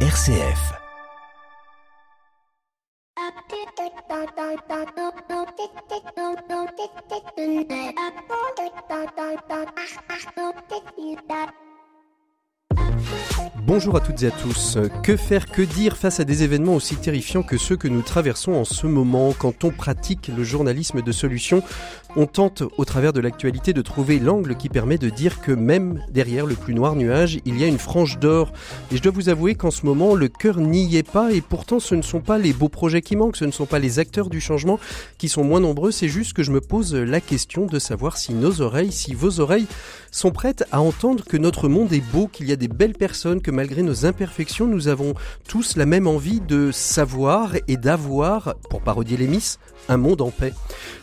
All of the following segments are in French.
RCF. Bonjour à toutes et à tous. Que faire, que dire face à des événements aussi terrifiants que ceux que nous traversons en ce moment? Quand on pratique le journalisme de solution On tente au travers de l'actualité de trouver l'angle qui permet de dire que même derrière le plus noir nuage, il y a une frange d'or. Et je dois vous avouer qu'en ce moment, le cœur n'y est pas et pourtant ce ne sont pas les beaux projets qui manquent, ce ne sont pas les acteurs du changement qui sont moins nombreux, c'est juste que je me pose la question de savoir si nos oreilles, si vos oreilles sont prêtes à entendre que notre monde est beau, qu'il y a des belles personnes, que malgré nos imperfections, nous avons tous la même envie de savoir et d'avoir, pour parodier les Miss, un monde en paix.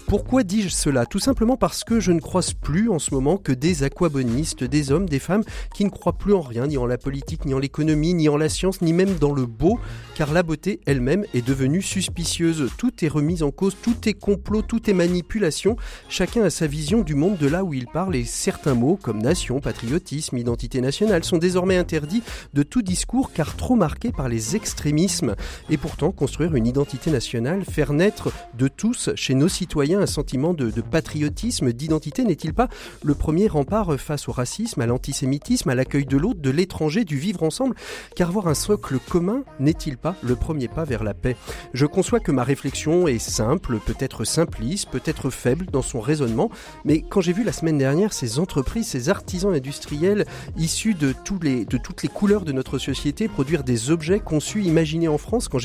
Pourquoi dis-je cela? Tout simplement parce que je ne croise plus en ce moment que des aquabonistes, des hommes, des femmes qui ne croient plus en rien, ni en la politique, ni en l'économie, ni en la science, ni même dans le beau, car la beauté elle-même est devenue suspicieuse. Tout est remis en cause, tout est complot, tout est manipulation. Chacun a sa vision du monde de là où il parle et certains mots comme nation, patriotisme, identité nationale sont désormais interdits de tout discours car trop marqués par les extrémismes. Et pourtant, construire une identité nationale, faire naître de tous chez nos citoyens un sentiment de, patriotisme, d'identité. N'est-il pas le premier rempart face au racisme, à l'antisémitisme, à l'accueil de l'autre, de l'étranger, du vivre ensemble? Car avoir un socle commun n'est-il pas le premier pas vers la paix? Je conçois que ma réflexion est simple, peut-être simpliste, peut-être faible dans son raisonnement, mais quand j'ai vu la semaine dernière ces entreprises, ces artisans industriels issus de, toutes les couleurs de notre société produire des objets conçus, imaginés en France, quand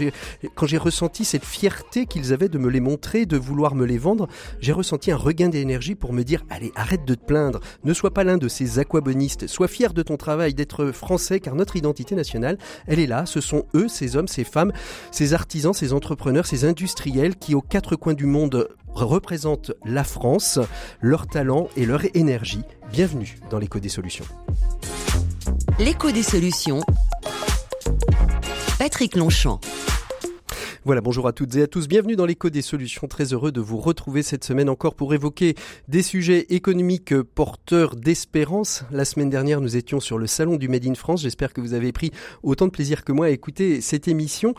j'ai ressenti cette fierté qu'ils avaient de me les montrer, de vouloir me les vendre, j'ai ressenti un regain d'énergie pour me dire allez, arrête de te plaindre, ne sois pas l'un de ces aquabonistes, sois fier de ton travail, d'être français, car notre identité nationale, elle est là, ce sont eux, ces hommes, ces femmes, ces artisans, ces entrepreneurs, ces industriels qui, aux quatre coins du monde, représentent la France, leur talent et leur énergie. Bienvenue dans l'écho des solutions. L'écho des solutions. Patrick Longchamp. Voilà, bonjour à toutes et à tous. Bienvenue dans l'écho des solutions. Très heureux de vous retrouver cette semaine encore pour évoquer des sujets économiques porteurs d'espérance. La semaine dernière, nous étions sur le salon du Made in France. J'espère que vous avez pris autant de plaisir que moi à écouter cette émission.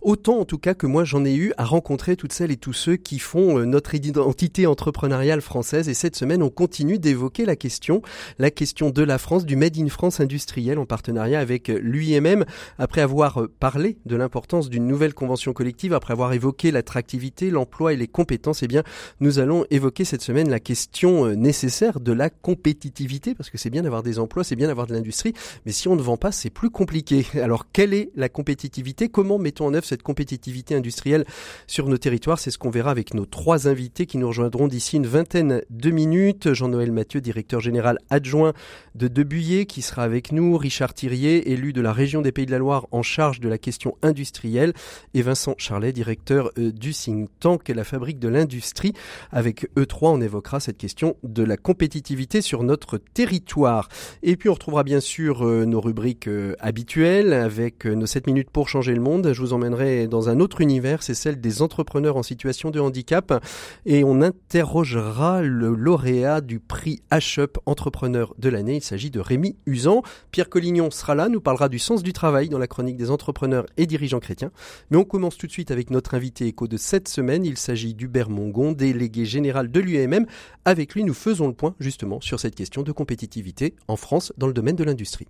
Autant, en tout cas, que moi, j'en ai eu à rencontrer toutes celles et tous ceux qui font euh, notre identité entrepreneuriale française. Et cette semaine, on continue d'évoquer la question, la question de la France, du Made in France industriel en partenariat avec l'UIMM. Après avoir parlé de l'importance d'une nouvelle convention collective après avoir évoqué l'attractivité, l'emploi et les compétences, eh bien, nous allons évoquer cette semaine la question euh, nécessaire de la compétitivité, parce que c'est bien d'avoir des emplois, c'est bien d'avoir de l'industrie, mais si on ne vend pas, c'est plus compliqué. Alors, quelle est la compétitivité? Comment mettons en œuvre cette compétitivité industrielle sur nos territoires? C'est ce qu'on verra avec nos trois invités qui nous rejoindront d'ici une vingtaine de minutes. Jean-Noël Mathieu, directeur général adjoint de Debuyer, qui sera avec nous, Richard Thirier, élu de la région des Pays de la Loire en charge de la question industrielle, et Vincent Charlet, directeur euh, du think tank et la fabrique de l'industrie. Avec E3, on évoquera cette question de la compétitivité sur notre territoire. Et puis on retrouvera bien sûr euh, nos rubriques euh, habituelles avec nos 7 minutes pour changer le monde. Je vous emmènerai dans un autre univers, c'est celle des entrepreneurs en situation de handicap. Et on interrogera le lauréat du prix H-Up Entrepreneur de l'année. Il s'agit de Rémi Usan. Pierre Collignon sera là, nous parlera du sens du travail dans la chronique des entrepreneurs et dirigeants chrétiens. Mais on commence tout de suite avec notre invité écho de cette semaine. Il s'agit d'Hubert Mongon, délégué général de l'UAMM. Avec lui, nous faisons le point justement sur cette question de compétitivité en France dans le domaine de l'industrie.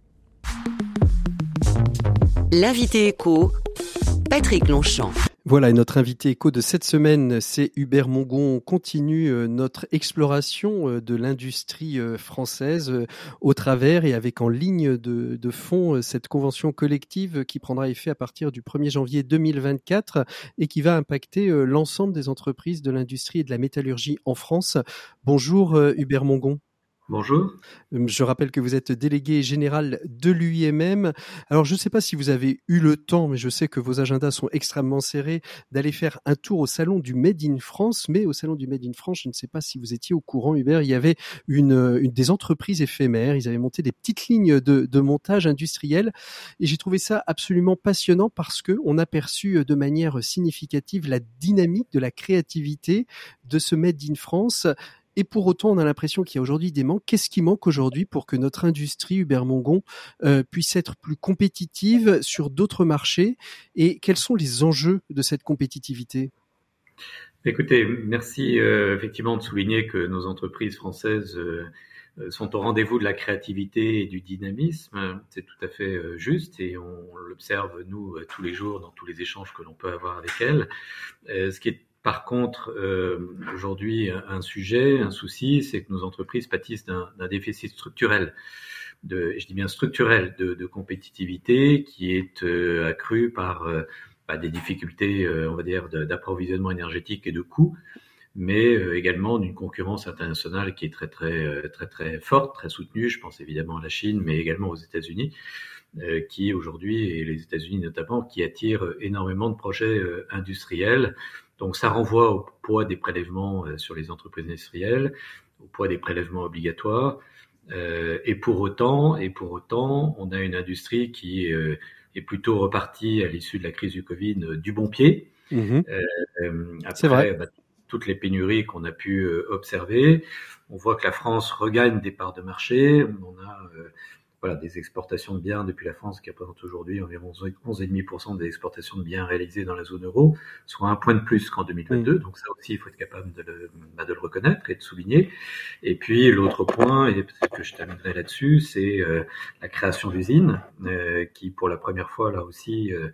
L'invité écho, Patrick Longchamp. Voilà, notre invité écho de cette semaine, c'est Hubert Mongon. On continue euh, notre exploration euh, de l'industrie euh, française au travers et avec en ligne de, de fond cette convention collective qui prendra effet à partir du 1er janvier 2024 et qui va impacter l'ensemble des entreprises de l'industrie et de la métallurgie en France. Bonjour Hubert Mongon. Bonjour. Euh, je rappelle que vous êtes délégué général de l'UIMM. Alors, je ne sais pas si vous avez eu le temps, mais je sais que vos agendas sont extrêmement serrés, d'aller faire un tour au salon du Made in France. Mais au salon du Made in France, je ne sais pas si vous étiez au courant, Hubert, il y avait une, des entreprises éphémères. Ils avaient monté des petites lignes de, de montage industriel. Et j'ai trouvé ça absolument passionnant parce que on a perçu de manière significative la dynamique de la créativité de ce Made in France et pour autant, on a l'impression qu'il y a aujourd'hui des manques. Qu'est-ce qui manque aujourd'hui pour que notre industrie Hubert Mongon puisse être plus compétitive sur d'autres marchés? Et quels sont les enjeux de cette compétitivité? Écoutez, merci effectivement de souligner que nos entreprises françaises euh, sont au rendez-vous de la créativité et du dynamisme. C'est tout à fait euh, juste et on l'observe, nous, euh, tous les jours dans tous les échanges que l'on peut avoir avec elles. Ce qui est par contre, aujourd'hui, un sujet, un souci, c'est que nos entreprises pâtissent d'un déficit structurel, de, je dis bien structurel, de, compétitivité qui est accru par bah, des difficultés, on va dire, d'approvisionnement énergétique et de coûts mais euh, également d'une concurrence internationale qui est très très euh, très très forte, très soutenue. Je pense évidemment à la Chine, mais également aux États-Unis, euh, qui aujourd'hui et les États-Unis notamment, qui attirent énormément de projets industriels. Donc ça renvoie au poids des prélèvements sur les entreprises industrielles, au poids des prélèvements obligatoires. et pour autant, et pour autant, on a une industrie qui est plutôt repartie à l'issue de la crise du Covid du bon pied. Mmh C'est vrai. Bah, toutes les pénuries qu'on a pu euh, observer. On voit que la France regagne des parts de marché. On a euh, voilà, des exportations de biens depuis la France qui représentent aujourd'hui environ 11,5% des exportations de biens réalisées dans la zone euro, soit un point de plus qu'en 2022. Donc ça aussi, il faut être capable de le, bah, de le reconnaître et de souligner. Et puis l'autre point, et peut-être que je terminerai là-dessus, c'est euh, la création d'usines, euh, qui pour la première fois là aussi euh,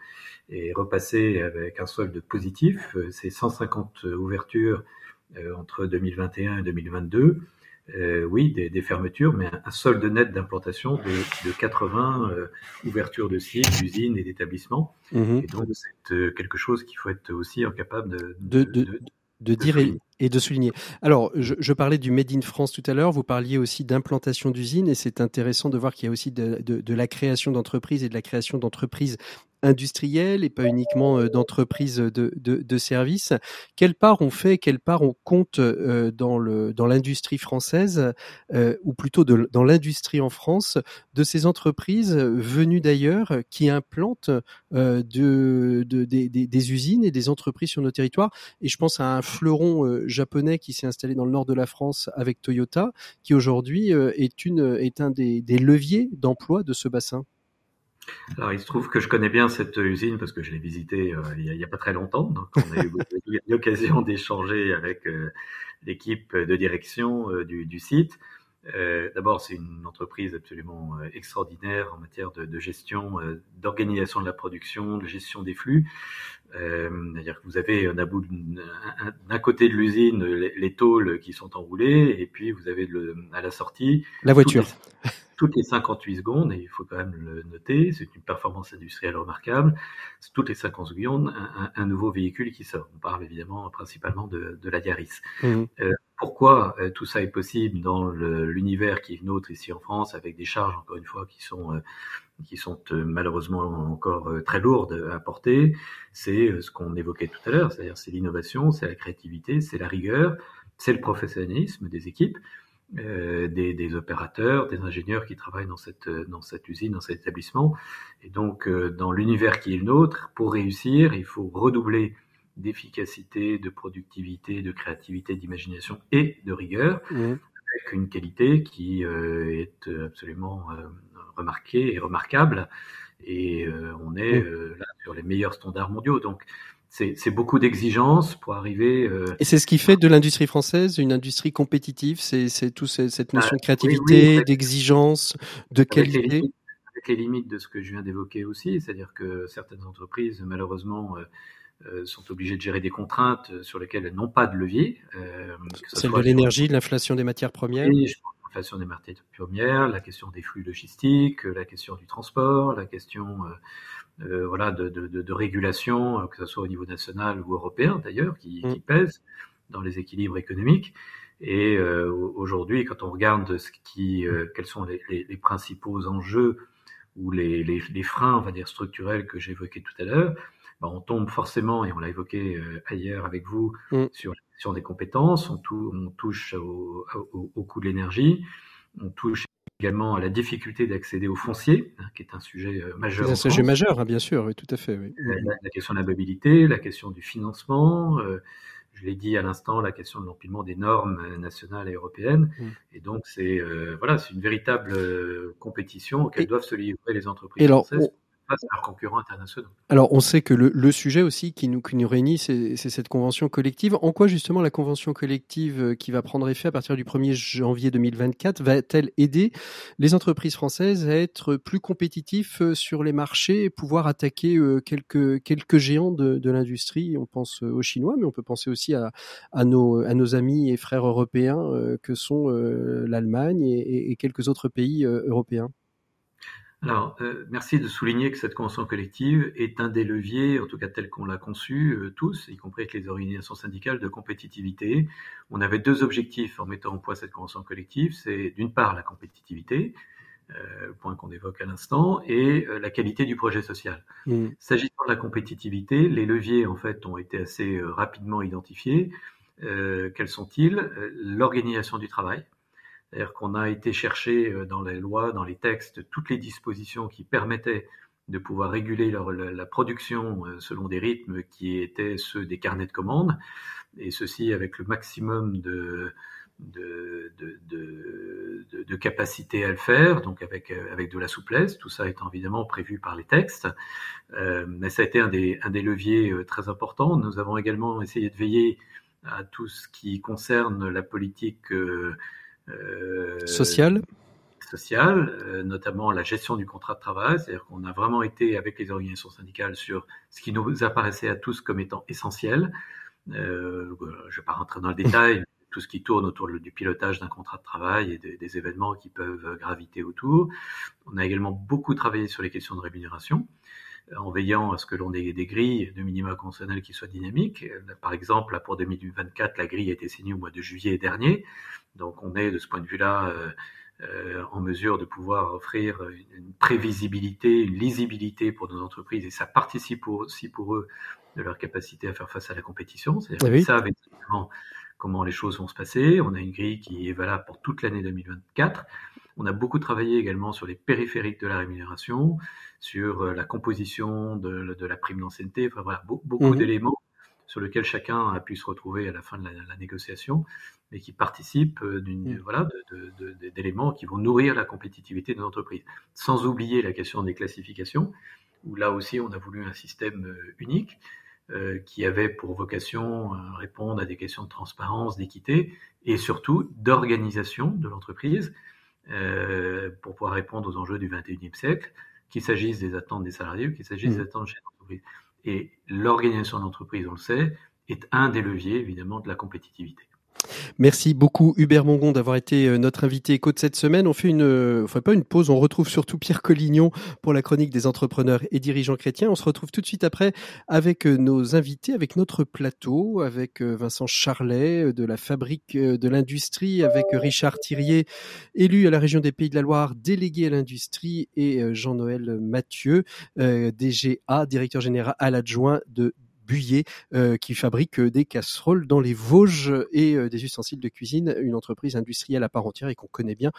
est repassée avec un solde positif. C'est 150 ouvertures entre 2021 et 2022. Euh, oui, des, fermetures, mais un, solde net d'implantation de, 80 euh, ouvertures de sites, d'usines et d'établissements. Mhm. Et donc, c'est euh, quelque chose qu'il faut être aussi incapable de, de, dire et, de souligner. Alors, je, parlais du Made in France tout à l'heure, vous parliez aussi d'implantation d'usines, et c'est intéressant de voir qu'il y a aussi de, la création d'entreprises et de la création d'entreprises industrielles et pas uniquement euh, d'entreprises de, services. Quelle part on fait, quelle part on compte euh, dans le dans l'industrie française euh, ou plutôt dans l'industrie en France de ces entreprises venues d'ailleurs qui implantent de, de des, des, usines et des entreprises sur nos territoires? Et je pense à un fleuron japonais qui s'est installé dans le nord de la France avec Toyota, qui aujourd'hui est une est un des, leviers d'emploi de ce bassin. Alors, il se trouve que je connais bien cette usine parce que je l'ai visitée euh, il n'y a, pas très longtemps. Donc, on a eu l'occasion d'échanger avec euh, l'équipe de direction euh, du, site. D'abord, c'est une entreprise absolument extraordinaire en matière de, de gestion, d'organisation de la production, de gestion des flux. C'est-à-dire que vous avez d'un côté de l'usine les, les, tôles qui sont enroulées et puis vous avez le, à la sortie la voiture toutes les 58 secondes, et il faut quand même le noter, c'est une performance industrielle remarquable, toutes les 50 secondes, un, nouveau véhicule qui sort. On parle évidemment principalement de, de la Yaris. Mmh. Euh, pourquoi euh, tout ça est possible dans l'univers qui est nôtre ici en France, avec des charges, encore une fois, qui sont, euh, qui sont malheureusement encore très lourdes à porter C'est ce qu'on évoquait tout à l'heure, c'est-à-dire c'est l'innovation, c'est la créativité, c'est la rigueur, c'est le professionnalisme des équipes. Euh, des, des, opérateurs, des ingénieurs qui travaillent dans cette, dans cette usine, dans cet établissement. Et donc, euh, dans l'univers qui est le nôtre, pour réussir, il faut redoubler d'efficacité, de productivité, de créativité, d'imagination et de rigueur, mmh. avec une qualité qui euh, est absolument remarquée et remarquable. Et on est mmh. là sur les meilleurs standards mondiaux. Donc, c'est beaucoup d'exigences pour arriver. Euh, et c'est ce qui fait de l'industrie française une industrie compétitive. C'est tout cette notion de ah, créativité, d'exigence, de qualité. Les limites, avec les limites de ce que je viens d'évoquer aussi, c'est-à-dire que certaines entreprises, malheureusement, euh, euh, sont obligées de gérer des contraintes sur lesquelles elles n'ont pas de levier. Euh, Celle de l'énergie, l'inflation des matières premières. L'inflation des matières premières, la question des flux logistiques, la question du transport, la question euh, voilà, de, de, de, régulation, euh, que ce soit au niveau national ou européen d'ailleurs, qui, mm. qui pèsent dans les équilibres économiques. Et euh, aujourd'hui, quand on regarde ce qui, quels sont les, les, les, principaux enjeux ou les, les, freins, on va dire structurels que j'évoquais tout à l'heure, ben on tombe forcément, et on l'a évoqué ailleurs avec vous, mm. sur la question des compétences. On, on touche au, au, au coût de l'énergie, on touche également à la difficulté d'accéder au foncier, hein, qui est un sujet euh, majeur. C'est un sujet majeur, hein, bien sûr, oui, tout à fait. Oui. La, question de la mobilité, la question du financement, euh, je l'ai dit à l'instant, la question de l'empilement des normes nationales et européennes. Mmh. Et donc, c'est voilà, c'est une véritable compétition auquel doivent se livrer les entreprises françaises Alors, on sait que le, sujet aussi qui nous, qui réunit, c'est cette convention collective. En quoi, justement, la convention collective euh, qui va prendre effet à partir du 1er janvier 2024 va-t-elle aider les entreprises françaises à être plus compétitifs euh, sur les marchés et pouvoir attaquer euh, quelques, géants de, l'industrie? On pense aux Chinois, mais on peut penser aussi à, nos, amis et frères européens que sont l'Allemagne et quelques autres pays européens. Alors, euh, merci de souligner que cette convention collective est un des leviers, en tout cas tel qu'on l'a conçu euh, tous, y compris avec les organisations syndicales de compétitivité. On avait deux objectifs en mettant en point cette convention collective. C'est d'une part la compétitivité, euh, point qu'on évoque à l'instant, et la qualité du projet social. Mmh. S'agissant de la compétitivité, les leviers en fait ont été assez rapidement identifiés. quels sont-ils? L'organisation du travail c'est-à-dire qu'on a été chercher euh, dans les lois, dans les textes, toutes les dispositions qui permettaient de pouvoir réguler la, production euh, selon des rythmes qui étaient ceux des carnets de commandes, et ceci avec le maximum de, de, capacité à le faire, donc avec, euh, avec de la souplesse, tout ça étant évidemment prévu par les textes. mais ça a été un des, leviers très importants. Nous avons également essayé de veiller à tout ce qui concerne la politique social social, euh, notamment la gestion du contrat de travail, c'est-à-dire qu'on a vraiment été avec les organisations syndicales sur ce qui nous apparaissait à tous comme étant essentiel. Euh, je ne vais pas rentrer dans le détail, tout ce qui tourne autour du pilotage d'un contrat de travail et des, événements qui peuvent graviter autour. On a également beaucoup travaillé sur les questions de rémunération en veillant à ce que l'on ait des grilles de minima conventionnels qui soient dynamiques. Par exemple, pour 2024, la grille a été signée au mois de juillet dernier. Donc on est de ce point de vue-là euh, euh, en mesure de pouvoir offrir une prévisibilité, une lisibilité pour nos entreprises et ça participe aussi pour eux de leur capacité à faire face à la compétition. C'est-à-dire qu'ils savent exactement comment les choses vont se passer. On a une grille qui est valable pour toute l'année 2024. On a beaucoup travaillé également sur les périphériques de la rémunération, sur euh, la composition de, la prime d'ancienneté, enfin voilà, beaucoup mmh d'éléments sur lesquels chacun a pu se retrouver à la fin de la négociation mais qui participent euh, d'une, mm. voilà, d'éléments qui vont nourrir la compétitivité de l'entreprise. Sans oublier la question des classifications, où là aussi on a voulu un système euh, unique qui avait pour vocation à répondre à des questions de transparence, d'équité et surtout d'organisation de l'entreprise pour pouvoir répondre aux enjeux du 21e siècle, qu'il s'agisse des attentes des salariés ou qu'il s'agisse des mm. attentes de l'entreprise. Et l'organisation de l'entreprise, on le sait, est un des leviers évidemment de la compétitivité. Merci beaucoup Hubert Mongon d'avoir été euh, notre invité éco de cette semaine. On fait une, euh, pas une pause, on retrouve surtout Pierre Collignon pour la chronique des entrepreneurs et dirigeants chrétiens. On se retrouve tout de suite après avec euh, nos invités, avec notre plateau, avec Vincent Charlet de la Fabrique de l'Industrie, avec Richard Thirier, élu à la région des Pays de la Loire, délégué à l'industrie, et Jean-Noël Mathieu, DGA, directeur général adjoint de Buyer, euh, qui fabrique euh, des casseroles dans les Vosges et euh, des ustensiles de cuisine, une entreprise industrielle à part entière et qu'on connaît bien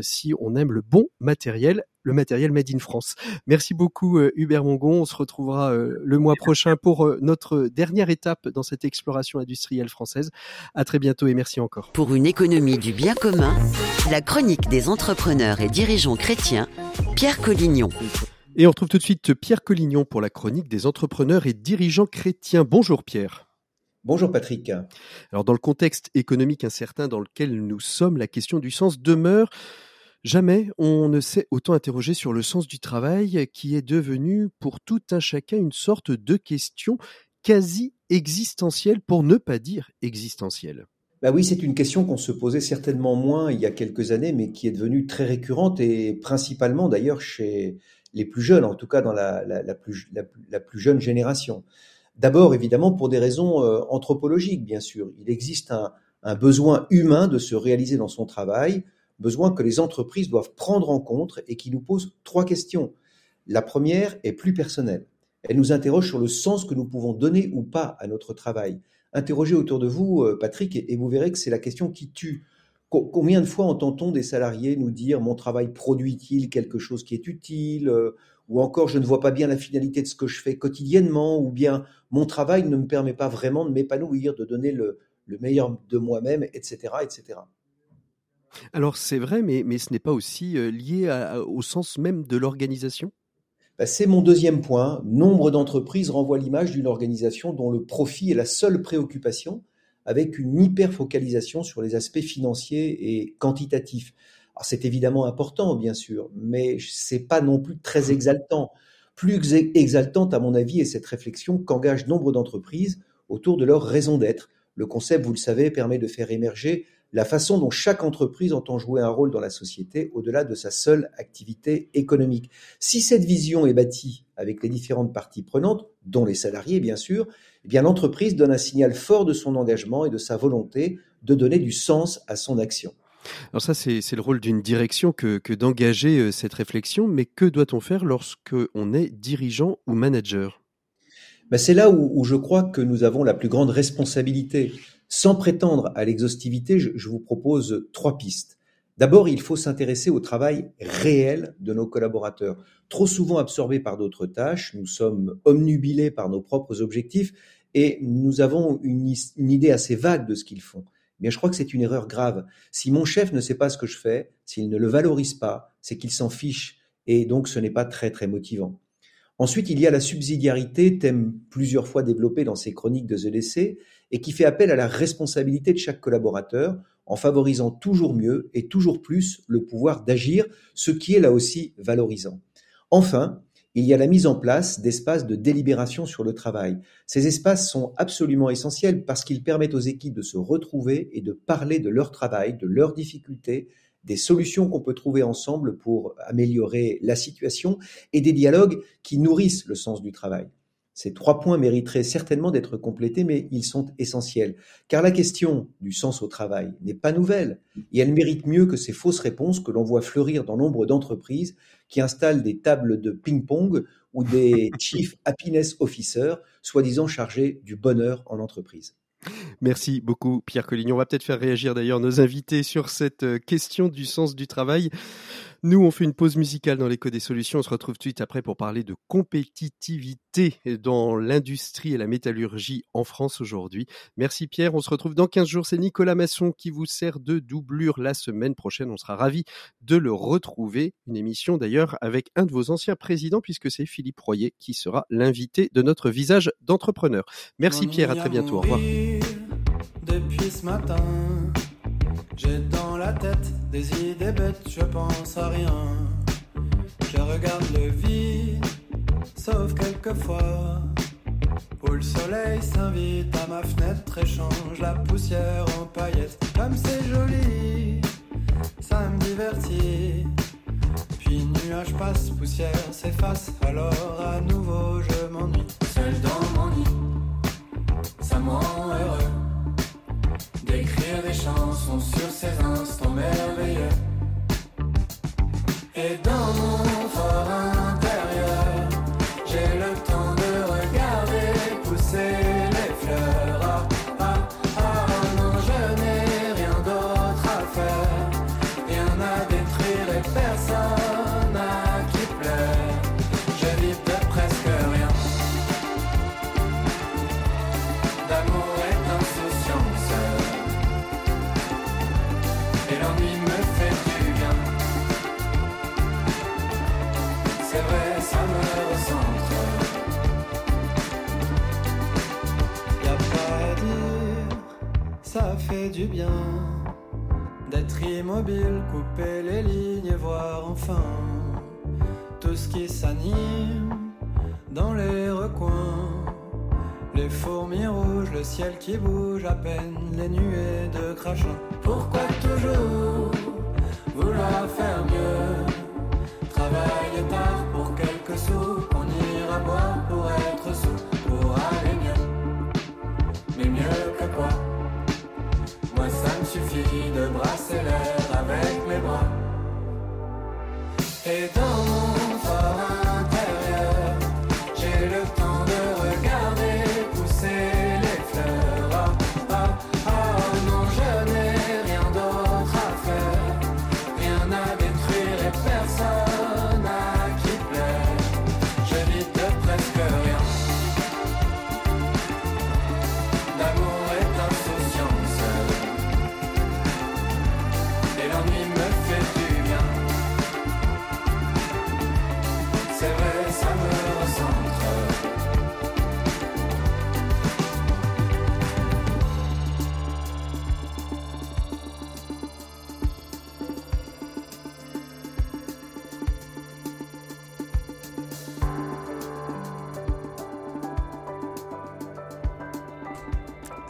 si on aime le bon matériel le matériel made in France. Merci beaucoup Hubert Mongon. On se retrouvera le mois prochain pour notre dernière étape dans cette exploration industrielle française. À très bientôt et merci encore. Pour une économie du bien commun, la chronique des entrepreneurs et dirigeants chrétiens, Pierre Collignon. Et on retrouve tout de suite Pierre Collignon pour la chronique des entrepreneurs et dirigeants chrétiens. Bonjour Pierre. Bonjour Patrick. Alors dans le contexte économique incertain dans lequel nous sommes, la question du sens demeure. Jamais on ne s'est autant interrogé sur le sens du travail qui est devenu pour tout un chacun une sorte de question quasi existentielle pour ne pas dire existentielle. Bah oui, c'est une question qu'on se posait certainement moins il y a quelques années, mais qui est devenue très récurrente et principalement d'ailleurs chez, les plus jeunes, en tout cas dans la, plus, jeune génération. D'abord, évidemment, pour des raisons euh, anthropologiques, bien sûr. Il existe un, un, besoin humain de se réaliser dans son travail, besoin que les entreprises doivent prendre en compte et qui nous pose trois questions. La première est plus personnelle. Elle nous interroge sur le sens que nous pouvons donner ou pas à notre travail. Interrogez autour de vous, euh, Patrick, et vous verrez que c'est la question qui tue. Combien de fois entend-on des salariés nous dire mon travail produit-il quelque chose qui est utile euh, ou encore je ne vois pas bien la finalité de ce que je fais quotidiennement, ou bien mon travail ne me permet pas vraiment de m'épanouir, de donner le, meilleur de moi-même, etc., etc. Alors c'est vrai, mais, mais ce n'est pas aussi euh, lié au sens même de l'organisation? Bah, C'est mon deuxième point. Nombre d'entreprises renvoient l'image d'une organisation dont le profit est la seule préoccupation, avec une hyper-focalisation sur les aspects financiers et quantitatifs. c'est évidemment important, bien sûr, mais c'est pas non plus très exaltant. Plus exaltante, à mon avis, est cette réflexion qu'engagent nombre d'entreprises autour de leur raison d'être. Le concept, vous le savez, permet de faire émerger la façon dont chaque entreprise entend jouer un rôle dans la société au-delà de sa seule activité économique. Si cette vision est bâtie avec les différentes parties prenantes, dont les salariés bien sûr, eh bien l'entreprise donne un signal fort de son engagement et de sa volonté de donner du sens à son action. Alors ça, c'est le rôle d'une direction que, d'engager euh, cette réflexion, mais que doit-on faire lorsque on est dirigeant ou manager? Ben C'est là où, je crois que nous avons la plus grande responsabilité. Sans prétendre à l'exhaustivité, je vous propose trois pistes. D'abord, il faut s'intéresser au travail réel de nos collaborateurs. Trop souvent absorbés par d'autres tâches, nous sommes omnubilés par nos propres objectifs et nous avons une, idée assez vague de ce qu'ils font. Mais je crois que c'est une erreur grave. Si mon chef ne sait pas ce que je fais, s'il ne le valorise pas, c'est qu'il s'en fiche et donc ce n'est pas très très motivant. Ensuite, il y a la subsidiarité, thème plusieurs fois développé dans ces chroniques de ZDC, et qui fait appel à la responsabilité de chaque collaborateur en favorisant toujours mieux et toujours plus le pouvoir d'agir, ce qui est là aussi valorisant. Enfin, il y a la mise en place d'espaces de délibération sur le travail. Ces espaces sont absolument essentiels parce qu'ils permettent aux équipes de se retrouver et de parler de leur travail, de leurs difficultés, des solutions qu'on peut trouver ensemble pour améliorer la situation et des dialogues qui nourrissent le sens du travail. Ces trois points mériteraient certainement d'être complétés, mais ils sont essentiels. Car la question du sens au travail n'est pas nouvelle, et elle mérite mieux que ces fausses réponses que l'on voit fleurir dans nombre d'entreprises qui installent des tables de ping-pong ou des Chief Happiness Officers, soi-disant chargés du bonheur en entreprise. Merci beaucoup Pierre Collignon. On va peut-être faire réagir d'ailleurs nos invités sur cette euh, question du sens du travail. Nous, on fait une pause musicale dans l'écho des solutions. On se retrouve tout de suite après pour parler de compétitivité dans l'industrie et la métallurgie en France aujourd'hui. Merci Pierre. On se retrouve dans 15 jours. C'est Nicolas Masson qui vous sert de doublure la semaine prochaine. On sera ravis de le retrouver. Une émission d'ailleurs avec un de vos anciens présidents puisque c'est Philippe Royer qui sera l'invité de notre visage d'entrepreneur. Merci Pierre. À très bientôt. Au revoir. Depuis ce matin. J'ai dans la tête des idées bêtes, je pense à rien. Je regarde le vide, sauf quelquefois. Où le soleil s'invite à ma fenêtre et change la poussière en paillettes. Comme c'est joli, ça me divertit. Puis nuage passe, poussière s'efface, alors à nouveau je m'ennuie. Seul dans mon lit, ça me rend heureux chansons sur ces instants merveilleux. Et dans qui bouge à peine, les nuées de crachin.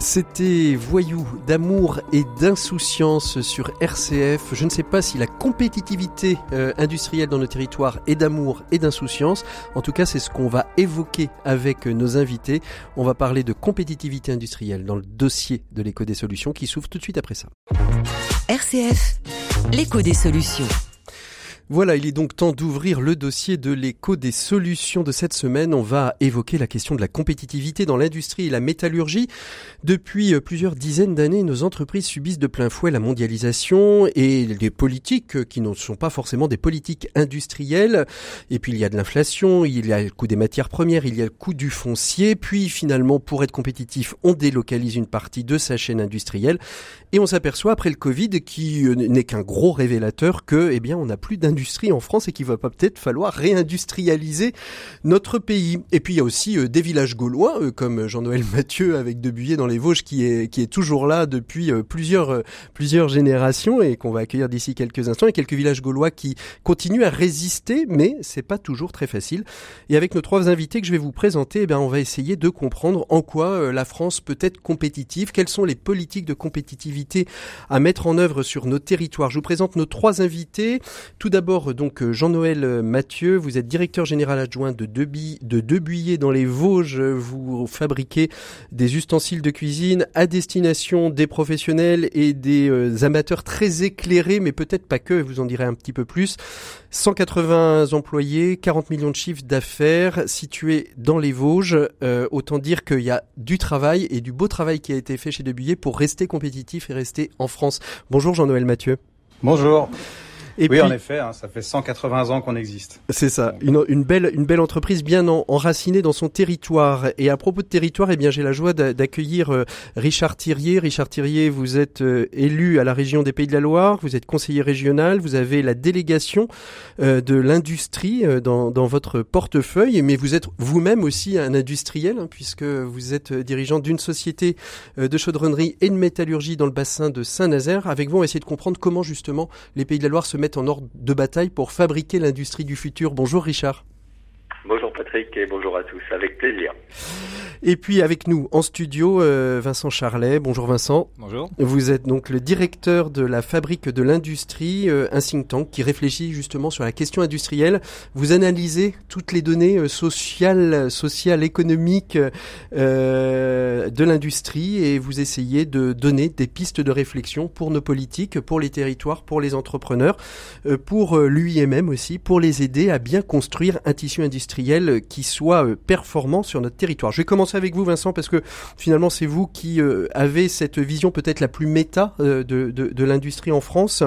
C'était Voyou d'amour et d'insouciance sur RCF. Je ne sais pas si la compétitivité euh, industrielle dans nos territoires est d'amour et d'insouciance. En tout cas, c'est ce qu'on va évoquer avec nos invités. On va parler de compétitivité industrielle dans le dossier de l'éco des solutions qui s'ouvre tout de suite après ça. RCF, l'écho des solutions. Voilà, il est donc temps d'ouvrir le dossier de l'écho des solutions de cette semaine. On va évoquer la question de la compétitivité dans l'industrie et la métallurgie. Depuis euh, plusieurs dizaines d'années, nos entreprises subissent de plein fouet la mondialisation et des politiques qui ne sont pas forcément des politiques industrielles. Et puis il y a de l'inflation, il y a le coût des matières premières, il y a le coût du foncier. Puis finalement, pour être compétitif, on délocalise une partie de sa chaîne industrielle. Et on s'aperçoit après le Covid, qui euh, n'est qu'un gros révélateur, que eh bien on n'a plus d'industrie en France et qu'il va peut-être falloir réindustrialiser notre pays. Et puis il y a aussi euh, des villages gaulois euh, comme Jean-Noël Mathieu avec Debuyer dans les Vosges qui est toujours là depuis euh, plusieurs générations et qu'on va accueillir d'ici quelques instants et quelques villages gaulois qui continuent à résister mais c'est pas toujours très facile. Et avec nos trois invités que je vais vous présenter, eh bien on va essayer de comprendre en quoi la France peut être compétitive, quelles sont les politiques de compétitivité à mettre en œuvre sur nos territoires. Je vous présente nos trois invités. Tout d'abord donc euh, Jean-Noël euh, Mathieu, vous êtes directeur général adjoint de Debuyer dans les Vosges. Vous fabriquez des ustensiles de cuisine à destination des professionnels et des euh, amateurs très éclairés, mais peut-être pas que, vous en direz un petit peu plus. 180 employés, 40 millions de chiffres d'affaires, situés dans les Vosges. autant dire qu'il y a du travail et du beau travail qui a été fait chez Debuyer pour rester compétitif et rester en France. Bonjour Jean-Noël Mathieu. Bonjour oui, en effet, hein, ça fait 180 ans qu'on existe. C'est ça, une, une, belle, une belle entreprise bien enracinée dans son territoire. Et à propos de territoire, eh bien, j'ai la joie d'accueillir euh, Richard Thirier. Richard Thirier, vous êtes euh, élu à la région des Pays de la Loire, vous êtes conseiller régional, vous avez la délégation euh, de l'industrie dans, dans, votre portefeuille, mais vous êtes vous-même aussi un industriel, hein, puisque vous êtes dirigeant d'une société de chaudronnerie et de métallurgie dans le bassin de Saint-Nazaire. Avec vous, on va essayer de comprendre comment justement les Pays de la Loire se mettre en ordre de bataille pour fabriquer l'industrie du futur. Bonjour Richard. Patrick et bonjour à tous, avec plaisir. Et puis avec nous en studio, euh, Vincent Charlet. Bonjour Vincent. Bonjour. Vous êtes donc le directeur de la fabrique de l'industrie, euh, un think tank qui réfléchit justement sur la question industrielle. Vous analysez toutes les données euh, sociales, sociales, économiques de l'industrie et vous essayez de donner des pistes de réflexion pour nos politiques, pour les territoires, pour les entrepreneurs, pour l'UIMM aussi, pour les aider à bien construire un tissu industriel qui soit euh, performant sur notre territoire. Je vais commencer avec vous, Vincent, parce que finalement, c'est vous qui euh, avez cette vision peut-être la plus méta euh, de, l'industrie en France.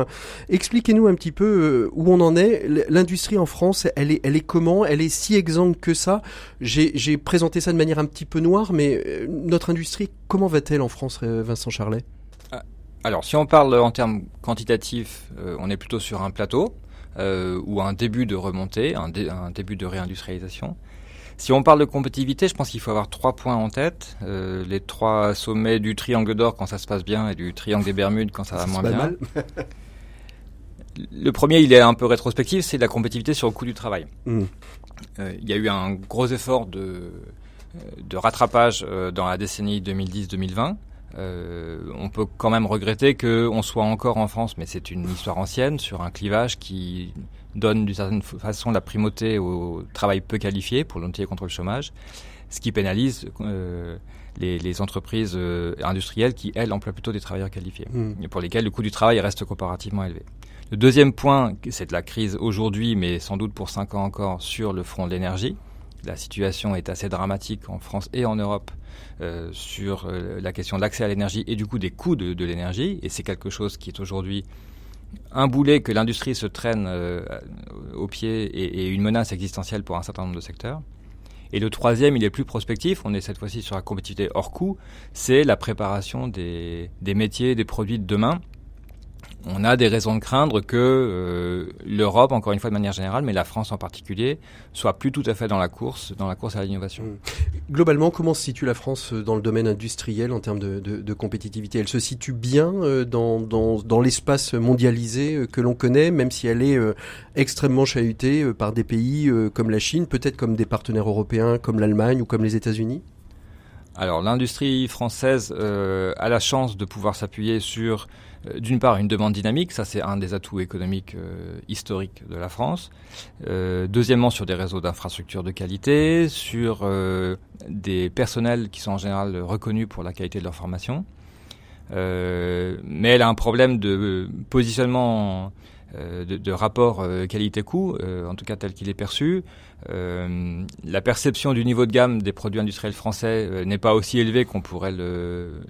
Expliquez-nous un petit peu où on en est. L'industrie en France, elle est, elle est comment? Elle est si exsangue que ça? J'ai présenté ça de manière un petit peu noire, mais notre industrie, comment va-t-elle en France, Vincent Charlet? Ah, alors, si on parle en termes quantitatifs, on est plutôt sur un plateau euh, ou un début de remontée, un, un, début de réindustrialisation. Si on parle de compétitivité, je pense qu'il faut avoir trois points en tête. Euh, les trois sommets du triangle d'or quand ça se passe bien et du triangle des Bermudes quand ça, va moins bien. le premier, il est un peu rétrospectif, c'est la compétitivité sur le coût du travail. Hmm. Euh, il y a eu un gros effort de, de rattrapage dans la décennie 2010-2020. Euh, on peut quand même regretter qu'on soit encore en France, mais c'est une histoire ancienne, sur un clivage qui donne d'une certaine façon la primauté au travail peu qualifié pour lutter contre le chômage, ce qui pénalise euh, les, les, entreprises euh, industrielles qui, elles, emploient plutôt des travailleurs qualifiés, mmh. et pour lesquels le coût du travail reste comparativement élevé. Le deuxième point, c'est de la crise aujourd'hui, mais sans doute pour cinq ans encore, sur le front de l'énergie. La situation est assez dramatique en France et en Europe euh, sur euh, la question de l'accès à l'énergie et du coup des coûts de, l'énergie. Et c'est quelque chose qui est aujourd'hui un boulet que l'industrie se traîne euh, au pied et, une menace existentielle pour un certain nombre de secteurs. Et le troisième, il est plus prospectif, on est cette fois-ci sur la compétitivité hors coût, c'est la préparation des métiers, des produits de demain on a des raisons de craindre que euh, l'Europe, encore une fois de manière générale, mais la France en particulier, soit plus tout à fait dans la course, dans la course à l'innovation. Mmh. Globalement, comment se situe la France euh, dans le domaine industriel en termes de, compétitivité? Elle se situe bien euh, dans, dans, l'espace mondialisé que l'on connaît, même si elle est extrêmement chahutée par des pays comme la Chine, peut-être comme des partenaires européens comme l'Allemagne ou comme les États-Unis? Alors l'industrie française a la chance de pouvoir s'appuyer sur d'une part une demande dynamique, ça c'est un des atouts économiques euh, historiques de la France. Euh, deuxièmement sur des réseaux d'infrastructures de qualité, sur des personnels qui sont en général reconnus pour la qualité de leur formation. mais elle a un problème de positionnement de, de, rapport qualité-coût, en tout cas tel qu'il est perçu. la perception du niveau de gamme des produits industriels français n'est pas aussi élevée qu'on pourrait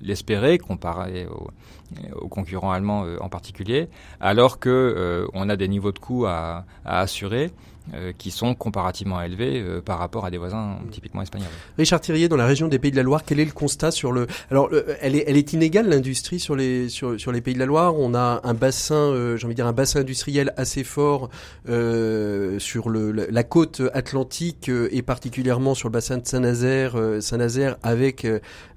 l'espérer comparé aux, concurrents allemands euh, en particulier, alors que euh, on a des niveaux de coûts à assurer euh, qui sont comparativement élevés euh, par rapport à des voisins typiquement espagnols. Richard Thirier, dans la région des Pays de la Loire, quel est le constat sur le Alors, elle est, elle est inégale l'industrie sur les sur, sur les Pays de la Loire? On a un bassin, euh, j'ai envie de dire un bassin industriel assez fort sur le, la côte atlantique et particulièrement sur le bassin de Saint-Nazaire, Saint-Nazaire avec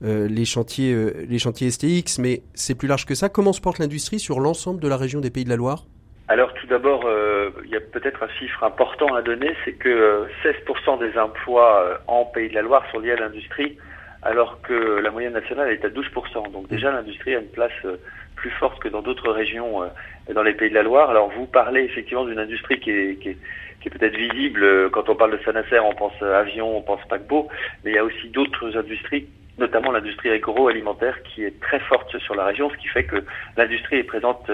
les chantiers les chantiers STX, mais c'est plus large que ça. Comment se porte l'industrie sur l'ensemble de la région des Pays de la Loire? Alors tout d'abord, euh, il y a peut-être un chiffre important à donner, c'est que 16% euh, des emplois euh, en Pays de la Loire sont liés à l'industrie, alors que la moyenne nationale est à 12%. Donc déjà l'industrie a une place plus forte que dans d'autres régions dans les Pays de la Loire. Alors vous parlez effectivement d'une industrie qui est, peut-être visible. Quand on parle de Saint-Nazaire, on pense avion, on pense paquebot, mais il y a aussi d'autres industries notamment l'industrie agroalimentaire qui est très forte sur la région, ce qui fait que l'industrie est présente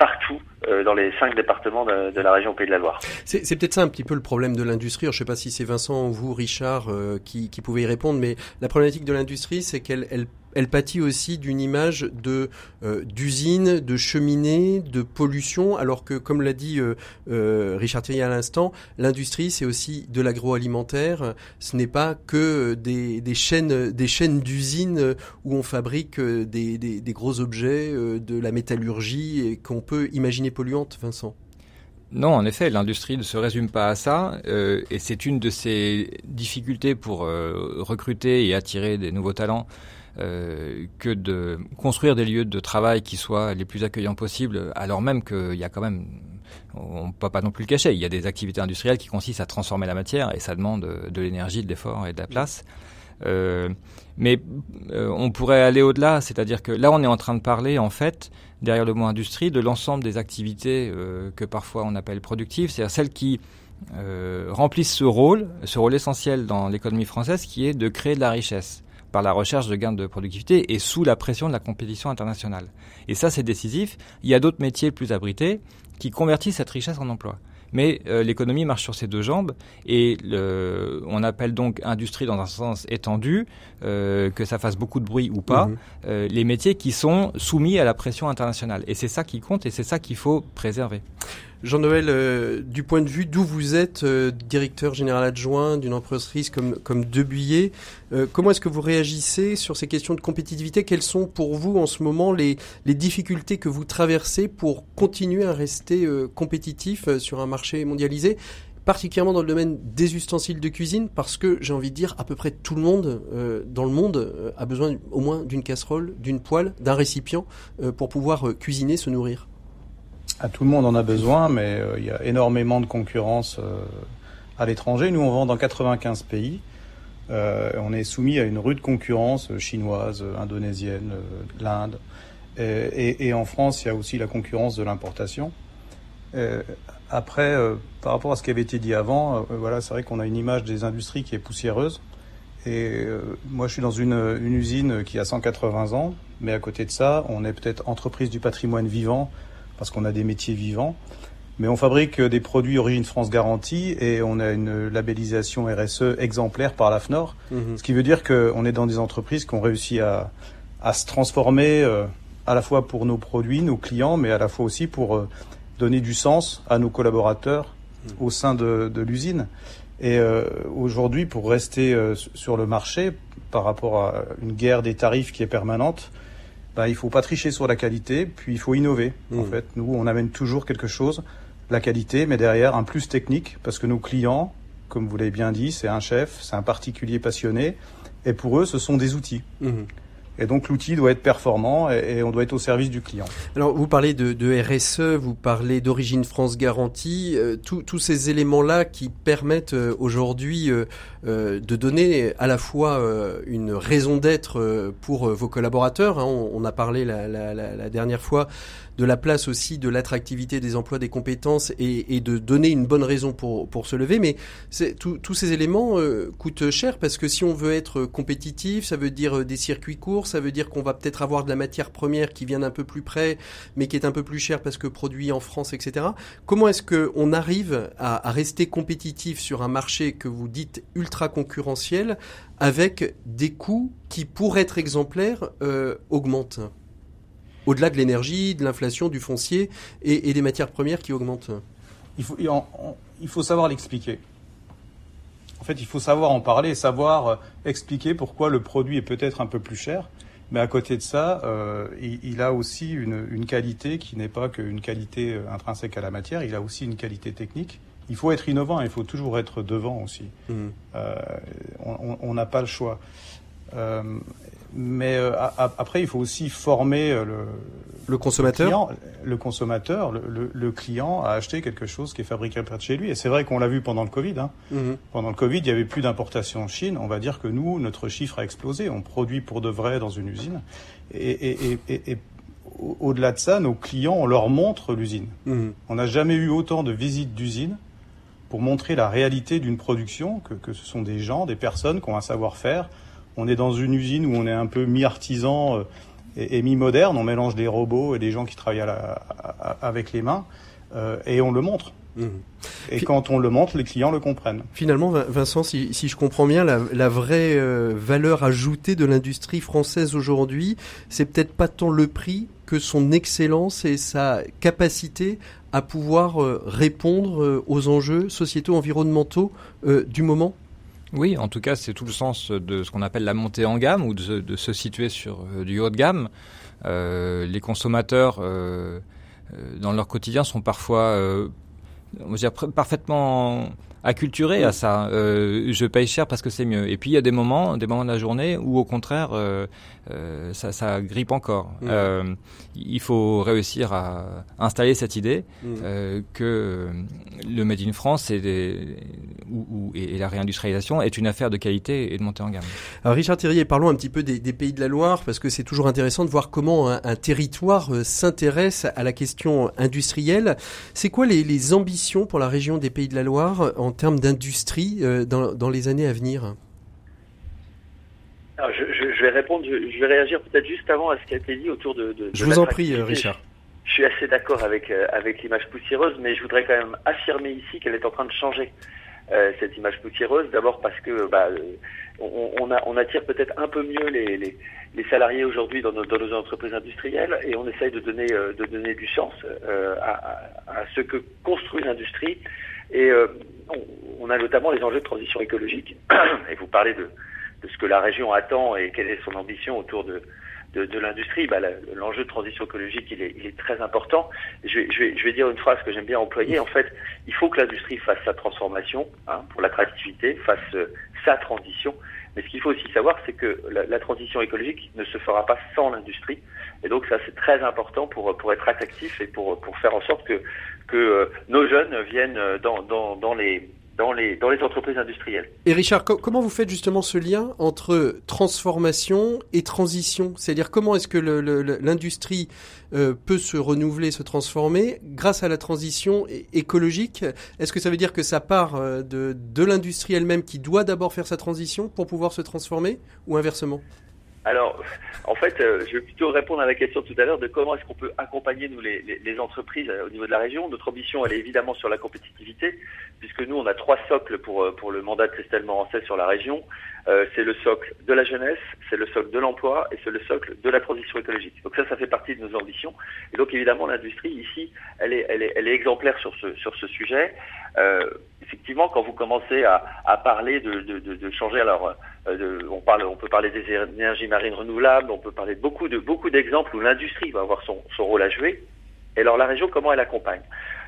partout euh, dans les cinq départements de, la région Pays de la Loire. C'est peut-être ça un petit peu le problème de l'industrie. Je ne sais pas si c'est Vincent ou vous, Richard, euh, qui, qui pouvez y répondre, mais la problématique de l'industrie, c'est qu'elle elle elle pâtit aussi d'une image de euh, d'usine, de cheminée, de pollution, alors que, comme l'a dit euh, euh, Richard Thierry à l'instant, l'industrie c'est aussi de l'agroalimentaire. Ce n'est pas que des, chaînes des d'usines où on fabrique des, gros objets, de la métallurgie qu'on peut imaginer polluante, Vincent. Non, en effet, l'industrie ne se résume pas à ça, euh, et c'est une de ces difficultés pour euh, recruter et attirer des nouveaux talents euh, que de construire des lieux de travail qui soient les plus accueillants possibles, alors même qu'il y a quand même, on ne peut pas non plus le cacher, il y a des activités industrielles qui consistent à transformer la matière, et ça demande de l'énergie, de l'effort et de la place. Euh, mais euh, on pourrait aller au-delà, c'est-à-dire que là, on est en train de parler, en fait, derrière le mot industrie, de l'ensemble des activités euh, que parfois on appelle productives, c'est-à-dire celles qui remplissent ce rôle, ce rôle essentiel dans l'économie française, qui est de créer de la richesse par la recherche de gains de productivité et sous la pression de la compétition internationale. Et ça, c'est décisif. Il y a d'autres métiers plus abrités qui convertissent cette richesse en emploi. Mais euh, l'économie marche sur ses deux jambes et le, on appelle donc industrie dans un sens étendu, euh, que ça fasse beaucoup de bruit ou pas, mhm. euh, les métiers qui sont soumis à la pression internationale. Et c'est ça qui compte et c'est ça qu'il faut préserver. Jean-Noël, euh, du point de vue d'où vous êtes euh, directeur général adjoint d'une entreprise comme, comme Debuyer, euh, comment est-ce que vous réagissez sur ces questions de compétitivité? Quelles sont pour vous en ce moment les, les difficultés que vous traversez pour continuer à rester compétitif sur un marché mondialisé particulièrement dans le domaine des ustensiles de cuisine, parce que j'ai envie de dire à peu près tout le monde dans le monde a besoin au moins d'une casserole, d'une poêle, d'un récipient pour pouvoir cuisiner, se nourrir. Tout le monde en a besoin, mais euh, il y a énormément de concurrence euh, à l'étranger. Nous, on vend dans 95 pays. Euh, on est soumis à une rude concurrence chinoise, indonésienne, l'Inde. Et, et, en France, il y a aussi la concurrence de l'importation. après, par rapport à ce qui avait été dit avant, voilà, c'est vrai qu'on a une image des industries qui est poussiéreuse. Et moi, je suis dans une, une, usine qui a 180 ans, mais à côté de ça, on est peut-être entreprise du patrimoine vivant parce qu'on a des métiers vivants. Mais on fabrique des produits Origine France garantie et on a une labellisation RSE exemplaire par la FNOR. Mhm. Ce qui veut dire qu'on est dans des entreprises qui ont réussi à, à se transformer euh, à la fois pour nos produits, nos clients, mais à la fois aussi pour euh, donner du sens à nos collaborateurs mhm. au sein de, de l'usine. Et euh, aujourd'hui, pour rester sur le marché, par rapport à une guerre des tarifs qui est permanente, bah, il faut pas tricher sur la qualité, puis il faut innover. En mmh. fait, nous, on amène toujours quelque chose, la qualité, mais derrière un plus technique, parce que nos clients, comme vous l'avez bien dit, c'est un chef, c'est un particulier passionné, et pour eux, ce sont des outils. Mmh. Et donc l'outil doit être performant et, on doit être au service du client. Alors vous parlez de, de RSE, vous parlez d'origine France garantie, euh, tous ces éléments-là qui permettent euh, aujourd'hui euh, de donner à la fois une raison d'être pour vos collaborateurs. Hein. on, a parlé la, la, la dernière fois de la place aussi de l'attractivité des emplois, des compétences et, de donner une bonne raison pour, pour se lever. Mais tous ces éléments euh, coûtent cher parce que si on veut être compétitif, ça veut dire euh, des circuits courts, ça veut dire qu'on va peut-être avoir de la matière première qui vient d'un peu plus près, mais qui est un peu plus cher parce que produit en France, etc. Comment est-ce qu'on arrive à, rester compétitif sur un marché que vous dites ultra concurrentiel avec des coûts qui, pour être exemplaires, euh, augmentent? Au-delà de l'énergie, de l'inflation, du foncier et, des matières premières qui augmentent il faut, il faut savoir l'expliquer. En fait, il faut savoir en parler, savoir euh, expliquer pourquoi le produit est peut-être un peu plus cher. Mais à côté de ça, euh, il, a aussi une, qualité qui n'est pas qu'une qualité euh, intrinsèque à la matière, il a aussi une qualité technique. Il faut être innovant, il faut toujours être devant aussi. Mmh. on n'a pas le choix. Mais euh, après, il faut aussi former euh, le, le consommateur. Le, consommateur, le, le, client à acheter quelque chose qui est fabriqué près de chez lui. Et c'est vrai qu'on l'a vu pendant le Covid. Hein. Mhm. Pendant le Covid, il y avait plus d'importation en Chine. On va dire que nous, notre chiffre a explosé. On produit pour de vrai dans une usine. Et, et, et, et au-delà de ça, nos clients, on leur montre l'usine. Mhm. On n'a jamais eu autant de visites d'usines pour montrer la réalité d'une production que, que ce sont des gens, des personnes qui ont un savoir-faire on est dans une usine où on est un peu mi-artisan euh, et, mi-moderne. On mélange des robots et des gens qui travaillent avec les mains euh, et on le montre. Mmh. Et quand on le montre, les clients le comprennent. Finalement, Vincent, si, je comprends bien, la, vraie euh, valeur ajoutée de l'industrie française aujourd'hui, c'est peut-être pas tant le prix que son excellence et sa capacité à pouvoir répondre aux enjeux sociétaux, environnementaux du moment? Oui, en tout cas, c'est tout le sens de ce qu'on appelle la montée en gamme ou de, se situer sur euh, du haut de gamme. Euh, les consommateurs, euh, dans leur quotidien, sont parfois, on va dire, parfaitement acculturés à ça. je paye cher parce que c'est mieux. Et puis il y a des moments, des moments de la journée où au contraire, euh, ça, ça, grippe encore. Euh, il faut réussir à installer cette idée euh, que le Made in France et, des, ou, et, la réindustrialisation est une affaire de qualité et de montée en gamme. Alors Richard Thierry, parlons un petit peu des, des, pays de la Loire parce que c'est toujours intéressant de voir comment un, territoire s'intéresse à la question industrielle. C'est quoi les, les, ambitions pour la région des pays de la Loire en termes d'industrie dans, dans les années à venir je, vais répondre, je, vais réagir peut-être juste avant à ce qui a été dit autour de. de je vous en prie, Richard. Je, suis assez d'accord avec euh, avec l'image poussiéreuse, mais je voudrais quand même affirmer ici qu'elle est en train de changer. Euh, cette image poussiéreuse, d'abord parce que bah, on, on, a, on attire peut-être un peu mieux les, les, les salariés aujourd'hui dans, dans, nos entreprises industrielles et on essaye de donner, euh, de donner du sens euh, à, à, ce que construit l'industrie. Et on, on, a notamment les enjeux de transition écologique. Et vous parlez de, ce que la région attend et quelle est son ambition autour de, l'industrie, bah, l'enjeu de transition écologique, il est, très important. Je vais, dire une phrase que j'aime bien employer. En fait, il faut que l'industrie fasse sa transformation hein, pour l'attractivité, fasse euh, sa transition. Mais ce qu'il faut aussi savoir, c'est que la, transition écologique ne se fera pas sans l'industrie. Et donc ça, c'est très important pour, être attractif et pour faire en sorte que, que euh, nos jeunes viennent dans, dans, dans les dans les, dans les entreprises industrielles. Et Richard, comment vous faites justement ce lien entre transformation et transition? C'est-à-dire comment est-ce que l'industrie euh, peut se renouveler, se transformer grâce à la transition écologique? Est-ce que ça veut dire que ça part euh, de l'industrie elle-même qui doit d'abord faire sa transition pour pouvoir se transformer ou inversement? Alors, en fait, euh, je vais plutôt répondre à la question tout à l'heure de comment est-ce qu'on peut accompagner nous les, entreprises euh, au niveau de la région. Notre ambition, elle est évidemment sur la compétitivité, puisque nous, on a trois socles pour euh, pour le mandat de Christelle Morancet sur la région. c'est le socle de la jeunesse, c'est le socle de l'emploi et c'est le socle de la transition écologique. Donc ça, ça fait partie de nos ambitions. Et donc évidemment, l'industrie ici, elle est, elle est, elle est exemplaire sur ce sur ce sujet. Effectivement, quand vous commencez à, parler de, changer, alors euh, on, peut parler des énergies marines renouvelables, on peut parler de beaucoup de beaucoup d'exemples où l'industrie va avoir son, rôle à jouer. Et alors la région, comment elle accompagne?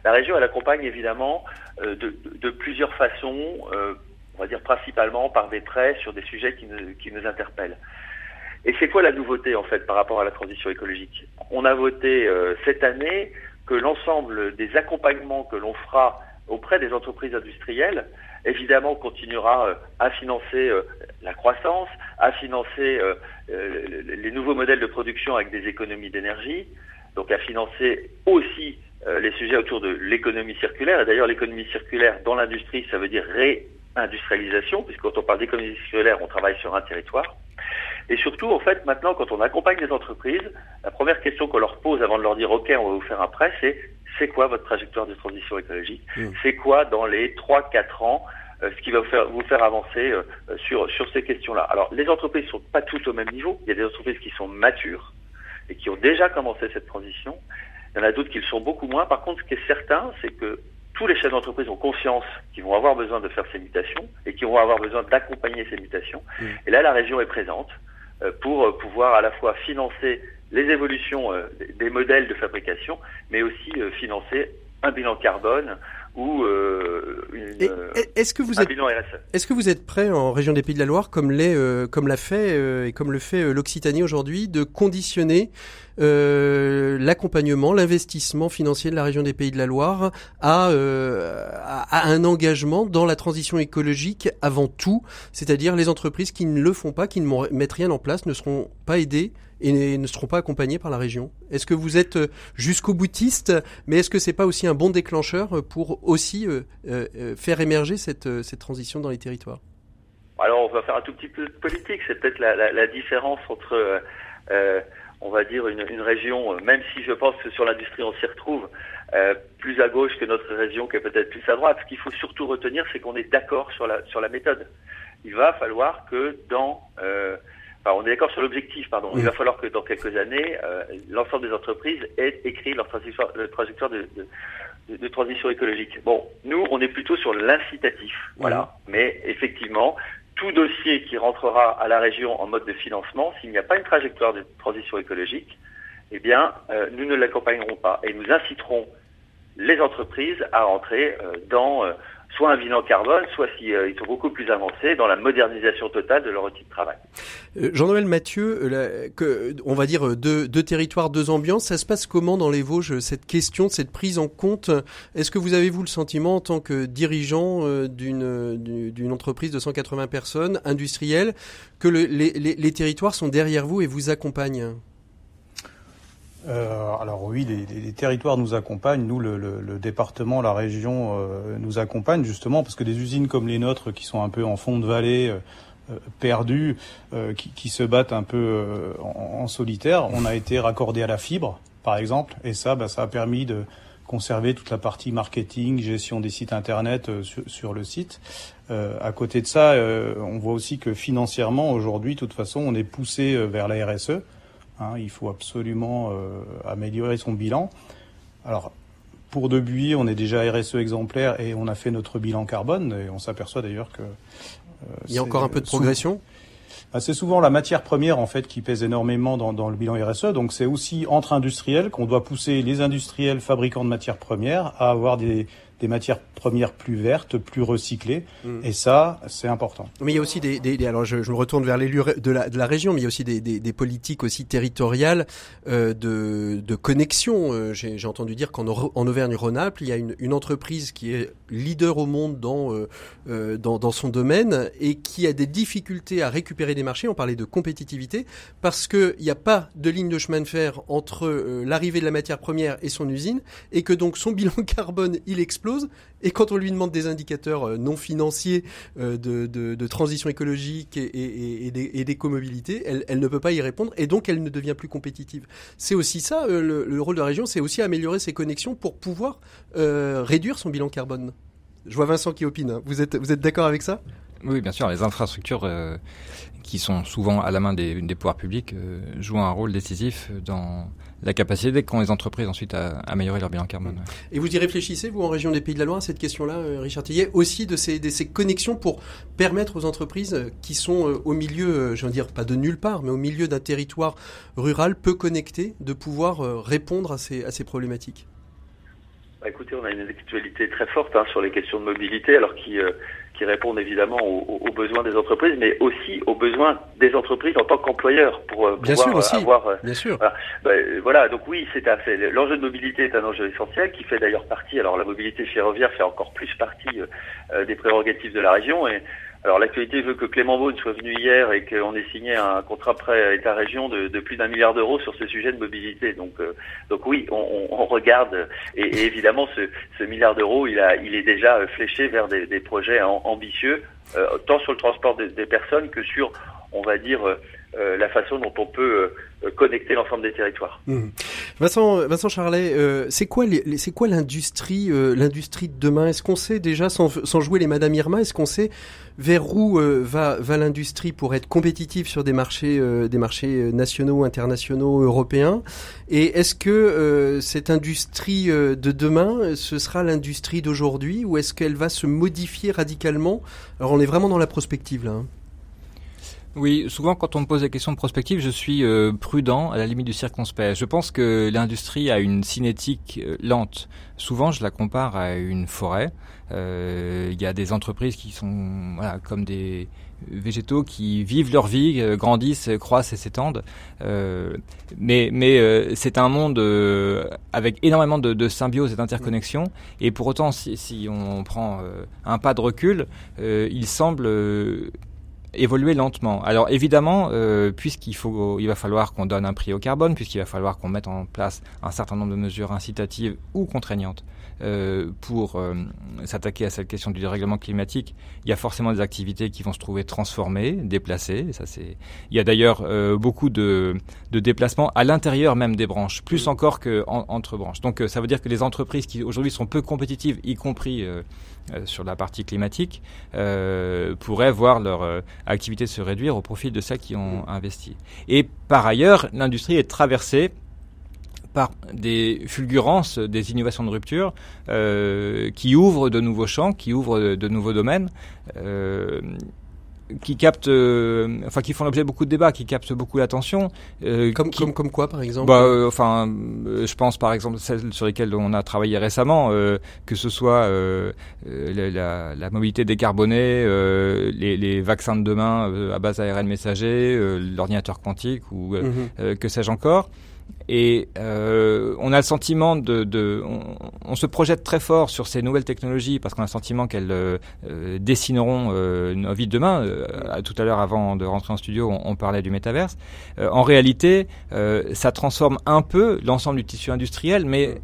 La région, elle accompagne évidemment euh, de, plusieurs façons, euh, on va dire principalement par des prêts sur des sujets qui nous, qui nous interpellent. Et c'est quoi la nouveauté en fait par rapport à la transition écologique? On a voté euh, cette année que l'ensemble des accompagnements que l'on fera auprès des entreprises industrielles, évidemment, continuera euh, à financer euh, la croissance, à financer les nouveaux modèles de production avec des économies d'énergie, donc à financer aussi les sujets autour de l'économie circulaire. Et d'ailleurs, l'économie circulaire dans l'industrie, ça veut dire réindustrialisation, puisque quand on parle d'économie circulaire, on travaille sur un territoire. Et surtout, en fait, maintenant, quand on accompagne les entreprises, la première question qu'on leur pose avant de leur dire OK, on va vous faire un prêt, c'est c'est quoi votre trajectoire de transition écologique mmh. C'est quoi dans les 3-4 ans euh, ce qui va vous faire, vous faire avancer euh, sur, sur ces questions-là? Alors, les entreprises ne sont pas toutes au même niveau. Il y a des entreprises qui sont matures et qui ont déjà commencé cette transition. Il y en a d'autres qui le sont beaucoup moins. Par contre, ce qui est certain, c'est que tous les chefs d'entreprise ont conscience qu'ils vont avoir besoin de faire ces mutations et qu'ils vont avoir besoin d'accompagner ces mutations. Mmh. Et là, la région est présente. Euh, pour euh, pouvoir à la fois financer les évolutions euh, des modèles de fabrication, mais aussi financer un bilan carbone ou une, est-ce que vous êtes, bilan RSE. Est-ce que vous êtes prêt en région des Pays de la Loire, comme l'est, comme l'a fait et comme le fait l'Occitanie aujourd'hui, de conditionner l'accompagnement, l'investissement financier de la région des Pays de la Loire à, à, un engagement dans la transition écologique avant tout, c'est-à-dire les entreprises qui ne le font pas, qui ne mettent rien en place, ne seront pas aidées et ne seront pas accompagnés par la région. Est-ce que vous êtes euh, jusqu'au boutiste, mais est-ce que c'est pas aussi un bon déclencheur euh, pour aussi euh, faire émerger cette, cette transition dans les territoires? Alors on va faire un tout petit peu de politique. C'est peut-être la, différence entre, on va dire, une, une, région, même si je pense que sur l'industrie on s'y retrouve, plus à gauche que notre région qui est peut-être plus à droite. Ce qu'il faut surtout retenir, c'est qu'on est d'accord sur la, sur la méthode. Il va falloir que dans on est d'accord sur l'objectif, pardon. Il va falloir que dans quelques années, euh, l'ensemble des entreprises aient écrit leur trajectoire, de, de, transition écologique. Bon, nous, on est plutôt sur l'incitatif, voilà. Mais effectivement, tout dossier qui rentrera à la région en mode de financement, s'il n'y a pas une trajectoire de transition écologique, eh bien, euh, nous ne l'accompagnerons pas et nous inciterons les entreprises à rentrer euh, dans soit un bilan carbone, soit s'ils euh, sont beaucoup plus avancés dans la modernisation totale de leur outil de travail. Euh, Jean-Noël Mathieu, euh, on va dire deux, territoires, deux ambiances, ça se passe comment dans les Vosges, cette question, cette prise en compte? Est-ce que vous avez, vous, le sentiment en tant que dirigeant d'une entreprise de 180 personnes, industrielle, que le, les, les, les territoires sont derrière vous et vous accompagnent? Euh, alors oui, les, territoires nous accompagnent. Nous, le, département, la région euh, nous accompagne justement parce que des usines comme les nôtres, qui sont un peu en fond de vallée, euh, perdues, qui, se battent un peu en, solitaire, on a été raccordé à la fibre, par exemple, et ça, bah, ça a permis de conserver toute la partie marketing, gestion des sites internet sur, le site. à côté de ça, on voit aussi que financièrement, aujourd'hui, de toute façon, on est poussé vers la RSE. Hein, il faut absolument euh, améliorer son bilan. Alors, pour Debuy, on est déjà RSE exemplaire et on a fait notre bilan carbone. Et on s'aperçoit d'ailleurs que. Euh, il y a encore un peu de progression? Bah, c'est souvent la matière première en fait qui pèse énormément dans, dans le bilan RSE. Donc c'est aussi entre industriels qu'on doit pousser les industriels fabricants de matières premières à avoir des, des matières premières plus vertes, plus recyclées. Mm. Et ça, c'est important. Mais il y a aussi des, des, alors je, je, me retourne vers l'élu de la, de la région, mais il y a aussi des, des politiques aussi territoriales euh, de, de connexion. Euh, J'ai entendu dire qu'en en Auvergne-Rhône-Alpes, il y a une, une, entreprise qui est leader au monde dans, euh, euh, dans, dans son domaine et qui a des difficultés à récupérer des marchés. On parlait de compétitivité parce qu'il n'y a pas de ligne de chemin de fer entre euh, l'arrivée de la matière première et son usine et que donc son bilan carbone il explose et quand on lui demande des indicateurs euh, non financiers euh, de, transition écologique et, d'écomobilité, elle, ne peut pas y répondre et donc elle ne devient plus compétitive. C'est aussi ça, euh, le, rôle de la région, c'est aussi améliorer ses connexions pour pouvoir réduire son bilan carbone. Je vois Vincent qui opine. Hein. Vous êtes, vous êtes d'accord avec ça? Oui, bien sûr. Les infrastructures qui sont souvent à la main des pouvoirs publics jouent un rôle décisif dans la capacité qu'ont les entreprises ensuite à améliorer leur bilan carbone. Et vous y réfléchissez, vous, en région des Pays de la Loire, à cette question-là, euh, Richard Tillet, aussi de ces, de ces connexions pour permettre aux entreprises euh, qui sont euh, au milieu, je veux dire, pas de nulle part, mais au milieu d'un territoire rural peu connecté, de pouvoir répondre à ces, à ces problématiques? Bah, Écoutez, on a une actualité très forte hein, sur les questions de mobilité, alors qui, qui qui répondent évidemment aux, besoins des entreprises, mais aussi aux besoins des entreprises en tant qu'employeurs pour euh, Bien pouvoir sûr avoir. Bien sûr. Voilà. Ben, voilà. donc oui, c'est l'enjeu de mobilité est un enjeu essentiel qui fait d'ailleurs partie. Alors la mobilité ferroviaire fait encore plus partie des prérogatives de la région et alors l'actualité veut que Clément Beaune soit venu hier et qu'on ait signé un contrat prêt État-région de, de, plus d'un milliard d'euros sur ce sujet de mobilité. Donc, euh, donc oui, on, regarde et, évidemment ce, milliard d'euros, il, est déjà fléché vers des, projets ambitieux, euh, tant sur le transport des personnes que sur, on va dire, euh, la façon dont on peut euh, connecter l'ensemble des territoires. Mmh. Vincent, Vincent Charlet, euh, c'est quoi, c'est quoi l'industrie, l'industrie de demain? Est-ce qu'on sait déjà, sans, sans, jouer les Madame Irma, est-ce qu'on sait vers où va, va l'industrie pour être compétitive sur des marchés, des marchés nationaux, internationaux, européens? Et est-ce que cette industrie de demain, ce sera l'industrie d'aujourd'hui, ou est-ce qu'elle va se modifier radicalement? Alors on est vraiment dans la prospective là. Hein. Oui, souvent quand on me pose la question de prospective, je suis euh, prudent, à la limite du circonspect. Je pense que l'industrie a une cinétique euh, lente. Souvent, je la compare à une forêt. Euh, il y a des entreprises qui sont voilà, comme des végétaux qui vivent leur vie, grandissent, croissent et s'étendent. mais mais c'est un monde avec énormément de, de, symbiose et d'interconnexion. Et pour autant, si, si on prend un pas de recul, il semble évoluer lentement. Alors évidemment, euh, puisqu'il faut, il va falloir qu'on donne un prix au carbone, puisqu'il va falloir qu'on mette en place un certain nombre de mesures incitatives ou contraignantes pour euh, s'attaquer à cette question du dérèglement climatique, il y a forcément des activités qui vont se trouver transformées, déplacées. Ça c'est. Il y a d'ailleurs euh, beaucoup de, de, déplacements à l'intérieur même des branches, plus encore que entre branches. Donc euh, ça veut dire que les entreprises qui aujourd'hui sont peu compétitives, y compris sur la partie climatique, pourraient voir leur activité se réduire au profit de celles qui ont investi. Et par ailleurs, l'industrie est traversée par des fulgurances, des innovations de rupture euh, qui ouvrent de nouveaux champs, qui ouvrent de, nouveaux domaines. Euh, qui captent, euh, enfin qui font l'objet de beaucoup de débats, qui captent beaucoup l'attention. comme, comme, comme quoi par exemple bah, Enfin, je pense par exemple celles sur lesquelles on a travaillé récemment, que ce soit la, la, mobilité décarbonée, les, les, vaccins de demain à base ARN messager, l'ordinateur quantique ou mhm. que sais-je encore. Et euh, on a le sentiment de, on, se projette très fort sur ces nouvelles technologies parce qu'on a le sentiment qu'elles euh, euh dessineront nos vies de demain. Tout à l'heure, avant de rentrer en studio, on, parlait du métaverse. en réalité, ça transforme un peu l'ensemble du tissu industriel, mais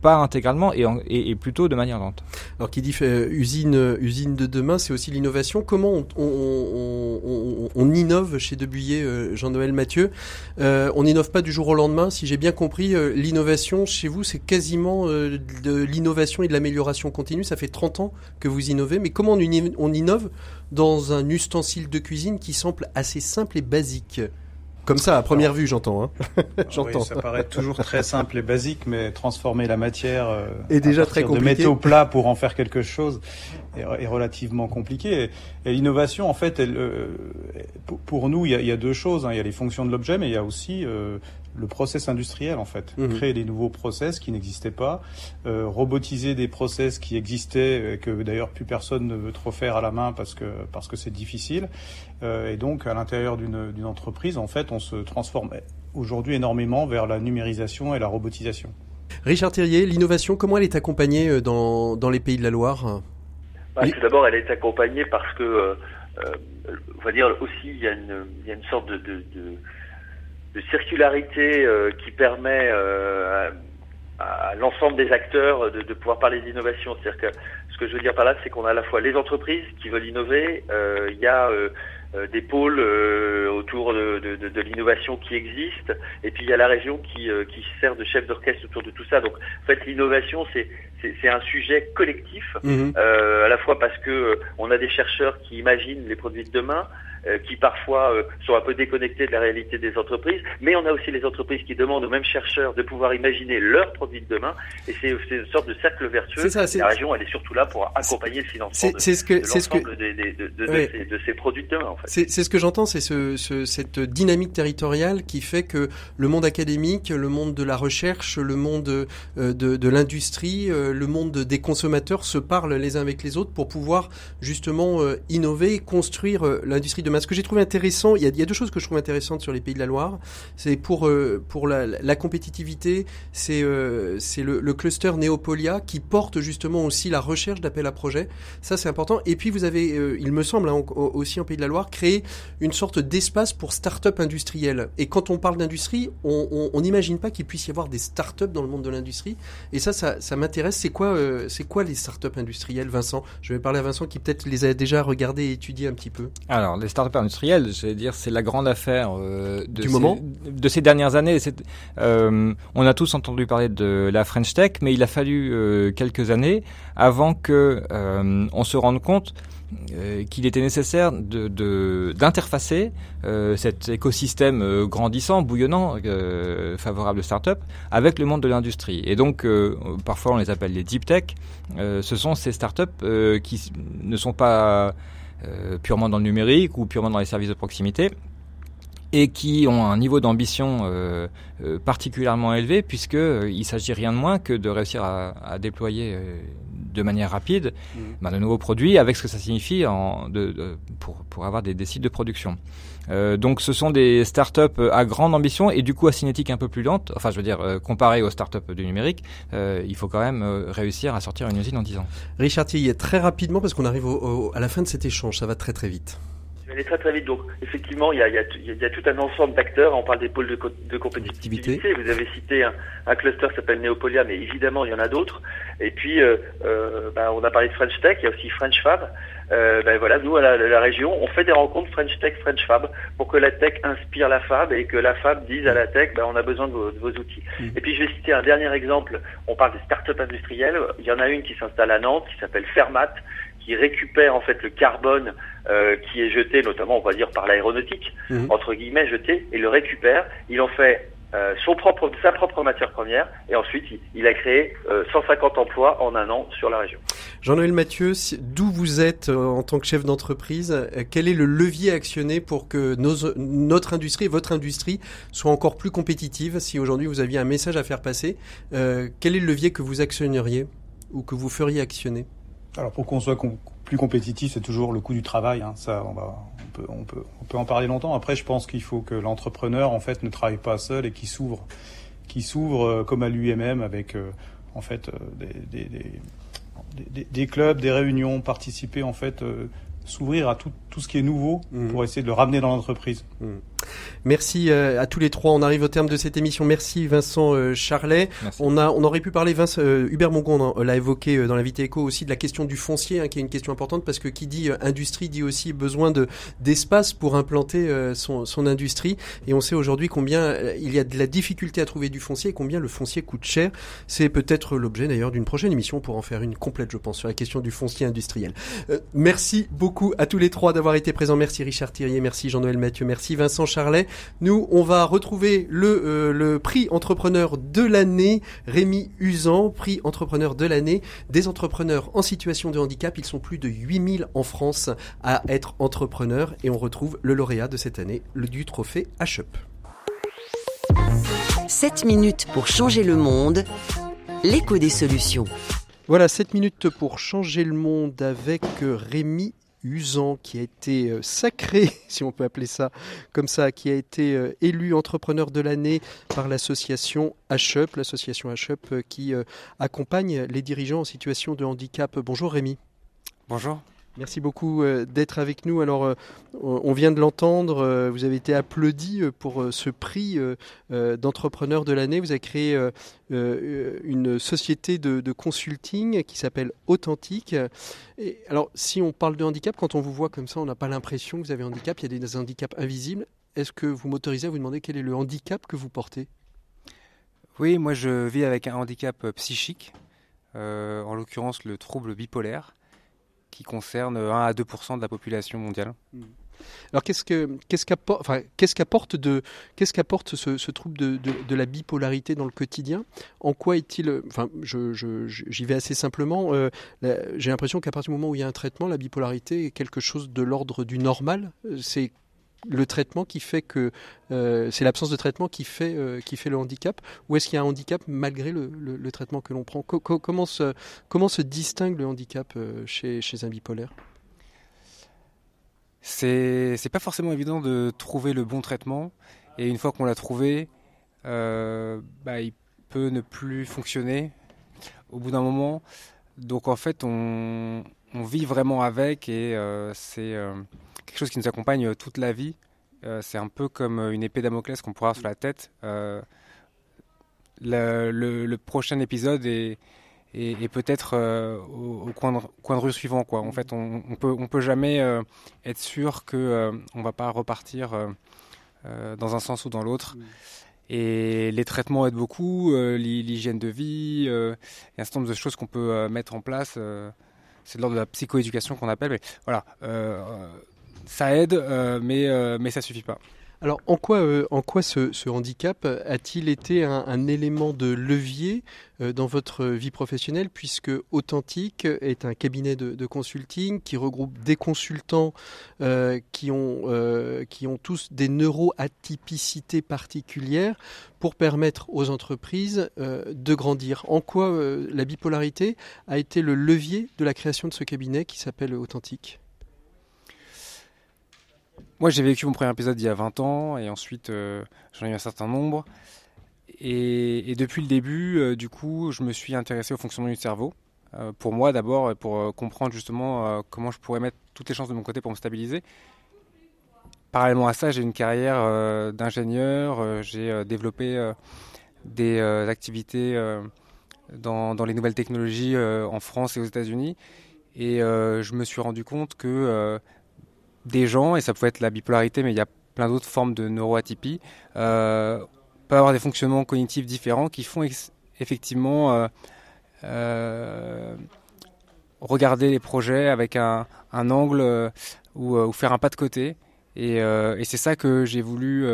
pas intégralement et, plutôt de manière lente. Alors, qui dit usine, usine de demain, c'est aussi l'innovation. Comment on, on, innove chez Debuyer, Jean-Noël Mathieu? On n'innove pas du jour au lendemain si j'ai bien compris, euh, l'innovation chez vous, c'est quasiment euh, de l'innovation et de l'amélioration continue. Ça fait 30 ans que vous innovez, mais comment on innove dans un ustensile de cuisine qui semble assez simple et basique? Comme ça, à première vue, j'entends. Hein. j'entends. Oui, ça paraît toujours très simple et basique, mais transformer la matière euh, est déjà très compliqué. de métaux plats pour en faire quelque chose est, relativement compliqué. Et, l'innovation, en fait, elle, pour nous, il y, a, il y, a, deux choses. Hein. Il y a les fonctions de l'objet, mais il y a aussi le process industriel en fait, mhm. créer des nouveaux process qui n'existaient pas, euh, robotiser des process qui existaient et que d'ailleurs plus personne ne veut trop faire à la main parce que parce que c'est difficile. Euh, et donc à l'intérieur d'une entreprise, en fait, on se transforme aujourd'hui énormément vers la numérisation et la robotisation. Richard Thirier, l'innovation, comment elle est accompagnée euh, dans, dans les pays de la Loire? Bah, Tout d'abord, elle est accompagnée parce que, euh, on va dire aussi, il y a une, il y a une sorte de, de, de de circularité euh, qui permet euh, à, l'ensemble des acteurs de, de pouvoir parler d'innovation. C'est-à-dire que ce que je veux dire par là, c'est qu'on a à la fois les entreprises qui veulent innover, euh, il y a des pôles autour de, de, de, l'innovation qui existent, et puis il y a la région qui, qui sert de chef d'orchestre autour de tout ça. Donc en fait, l'innovation, c'est c'est un sujet collectif, mmh à la fois parce que on a des chercheurs qui imaginent les produits de demain, qui parfois euh, sont un peu déconnectés de la réalité des entreprises, mais on a aussi les entreprises qui demandent aux mêmes chercheurs de pouvoir imaginer leurs produits de demain, et c'est une sorte de cercle vertueux. Ça, la région, elle est surtout là pour accompagner le financement de, ce que, de l'ensemble de, de, de, ces, produits de demain. En fait. C'est ce que j'entends, c'est ce, ce, cette dynamique territoriale qui fait que le monde académique, le monde de la recherche, le monde euh, de, de l'industrie, le monde des consommateurs se parlent les uns avec les autres pour pouvoir justement innover, construire l'industrie de Ce que j'ai trouvé intéressant, il y, a, deux choses que je trouve intéressantes sur les Pays de la Loire. C'est pour pour la, compétitivité, c'est c'est le, cluster Neopolia qui porte justement aussi la recherche d'appel à projet. Ça c'est important. Et puis vous avez, il me semble hein, aussi en Pays de la Loire, créé une sorte d'espace pour start-up industrielles. Et quand on parle d'industrie, on n'imagine pas qu'il puisse y avoir des start-up dans le monde de l'industrie. Et ça, ça, m'intéresse. C'est quoi, euh, les start-up industrielles, Vincent? Je vais parler à Vincent qui peut-être les a déjà regardées et étudiées un petit peu. Alors, les start-up industrielles, je vais dire, c'est la grande affaire euh, de du ces, moment de ces dernières années. Euh, on a tous entendu parler de la French Tech, mais il a fallu quelques années avant que on se rende compte euh, qu'il était nécessaire d'interfacer de, euh, cet écosystème euh, grandissant, bouillonnant, favorable aux startups, avec le monde de l'industrie. Et donc, parfois on les appelle les deep tech. ce sont ces startups qui ne sont pas purement dans le numérique ou purement dans les services de proximité, et qui ont un niveau d'ambition euh, euh, particulièrement élevé puisque euh, il s'agit rien de moins que de réussir à, déployer euh, de manière rapide mmh. ben, de nouveaux produits avec ce que ça signifie en, de, de, pour, pour avoir des, des sites de production. Euh, donc ce sont des startups à grande ambition et du coup à cinétique un peu plus lente. Enfin je veux dire comparé aux startups du numérique, il faut quand même réussir à sortir une usine en 10 ans. Richard Tillet, très rapidement parce qu'on arrive au, au, à la fin de cet échange, ça va très très vite aller très très vite. Donc effectivement, il y a, il y a, il y a tout un ensemble d'acteurs. On parle des pôles de, de compétitivité. Vous avez cité un, un cluster qui s'appelle Neopolia, mais évidemment, il y en a d'autres. Et puis, euh, euh, bah, on a parlé de French Tech, il y a aussi French Fab. Euh, ben voilà, nous à la, la, région, on fait des rencontres French Tech, French Fab pour que la tech inspire la Fab et que la Fab dise à la tech, ben, on a besoin de vos, de vos outils. Mmh. Et puis je vais citer un dernier exemple. On parle des startups industrielles. Il y en a une qui s'installe à Nantes qui s'appelle Fermat qui récupère en fait le carbone euh, qui est jeté, notamment on va dire par l'aéronautique, mmh. entre guillemets jeté, et le récupère. Il en fait euh, son propre, sa propre matière première, et ensuite il, il a créé euh, 150 emplois en un an sur la région. Jean-Noël Mathieu, d'où vous êtes euh, en tant que chef d'entreprise euh, Quel est le levier actionné pour que nos, notre industrie, votre industrie, soit encore plus compétitive Si aujourd'hui vous aviez un message à faire passer, euh, quel est le levier que vous actionneriez ou que vous feriez actionner? Alors pour qu'on soit plus compétitif, c'est toujours le coût du travail. Hein. Ça, on, va, on, peut, on, peut, on peut en parler longtemps. Après, je pense qu'il faut que l'entrepreneur en fait ne travaille pas seul et qu'il s'ouvre, qui s'ouvre euh, comme à lui-même avec euh, en fait euh, des, des, des, des, clubs, des réunions, participer en fait, euh, s'ouvrir à tout, tout ce qui est nouveau mmh. pour essayer de le ramener dans l'entreprise. Mmh. Merci euh, à tous les trois. On arrive au terme de cette émission. Merci Vincent euh, Charlet. Merci. On a, on aurait pu parler, Vince, euh, Hubert Mongon l'a évoqué dans l'invité éco aussi de la question du foncier, hein, qui est une question importante parce que qui dit industrie dit aussi besoin de d'espace pour implanter son, son industrie. Et on sait aujourd'hui combien il y a de la difficulté à trouver du foncier et combien le foncier coûte cher. C'est peut-être l'objet d'ailleurs d'une prochaine émission pour en faire une complète, je pense, sur la question du foncier industriel. merci beaucoup à tous les trois d'avoir été présents. Merci Richard Thirier, merci Jean-Noël Mathieu, merci Vincent Charlet. Nous, on va retrouver le, euh, le prix entrepreneur de l'année, Rémi Usan, prix entrepreneur de l'année des entrepreneurs en situation de handicap. Ils sont plus de 8000 en France à être entrepreneurs et on retrouve le lauréat de cette année, le du trophée HUP. 7 minutes pour changer le monde, l'écho des solutions. Voilà, 7 minutes pour changer le monde avec Rémi Usan qui a été euh, sacré, si on peut appeler ça comme ça, qui a été euh, élu entrepreneur de l'année par l'association HUP, l'association HUP euh, qui accompagne les dirigeants en situation de handicap. Bonjour Rémi. Bonjour. Merci beaucoup d'être avec nous. Alors, on vient de l'entendre, vous avez été applaudi pour ce prix d'entrepreneur de l'année. Vous avez créé une société de, consulting qui s'appelle Authentique. Alors, si on parle de handicap, quand on vous voit comme ça, on n'a pas l'impression que vous avez un handicap. Il y a des handicaps invisibles. Est-ce que vous m'autorisez à vous demander quel est le handicap que vous portez? Oui, moi je vis avec un handicap psychique, euh, en l'occurrence le trouble bipolaire qui concerne 1 à 2 de la population mondiale. Mmh. Alors qu'est-ce que qu'est-ce qu'apporte enfin, qu'est-ce qu'apporte ce, ce trouble de, la bipolarité dans le quotidien? En quoi est-il Enfin, j'y vais assez simplement. Euh, j'ai l'impression qu'à partir du moment où il y a un traitement, la bipolarité est quelque chose de l'ordre du normal? C'est le traitement qui fait que c'est l'absence de traitement qui fait qui fait le handicap ou est-ce qu'il y a un handicap malgré le, traitement que l'on prend? Comment se comment se distingue le handicap chez chez un bipolaire? C'est c'est pas forcément évident de trouver le bon traitement et une fois qu'on l'a trouvé bah, il peut ne plus fonctionner au bout d'un moment. Donc en fait on on vit vraiment avec et euh, c'est euh, quelque chose qui nous accompagne euh, toute la vie. c'est un peu comme une épée Damoclès qu'on pourra avoir sur la tête. Le, prochain épisode est, peut-être au, coin, de, coin, de, rue suivant. Quoi. En fait, on, on peut, on peut jamais être sûr que on va pas repartir dans un sens ou dans l'autre. Et les traitements aident beaucoup, l'hygiène de vie, il y a un certain nombre de choses qu'on peut mettre en place c'est de l'ordre de la psychoéducation qu'on appelle. Mais voilà, euh, ça aide, euh, mais, euh, mais ça suffit pas. Alors, en quoi, en quoi ce, handicap a-t-il été un, élément de levier dans votre vie professionnelle, puisque Authentique est un cabinet de, consulting qui regroupe des consultants qui, ont, qui ont tous des neuroatypicités particulières pour permettre aux entreprises de grandir. En quoi la bipolarité a été le levier de la création de ce cabinet qui s'appelle Authentique? Moi, j'ai vécu mon premier épisode il y a 20 ans et ensuite euh, j'en ai eu un certain nombre. Et, depuis le début, euh, du coup, je me suis intéressé au fonctionnement du cerveau. Euh, pour moi d'abord, pour comprendre justement comment je pourrais mettre toutes les chances de mon côté pour me stabiliser. Parallèlement à ça, j'ai une carrière d'ingénieur. j'ai développé des activités dans, dans, les nouvelles technologies en France et aux États-Unis. Et je me suis rendu compte que des gens, et ça peut être la bipolarité, mais il y a plein d'autres formes de neuroatypie, euh, peuvent avoir des fonctionnements cognitifs différents qui font effectivement euh, euh, regarder les projets avec un, angle euh, ou, faire un pas de côté. Et, c'est ça que j'ai voulu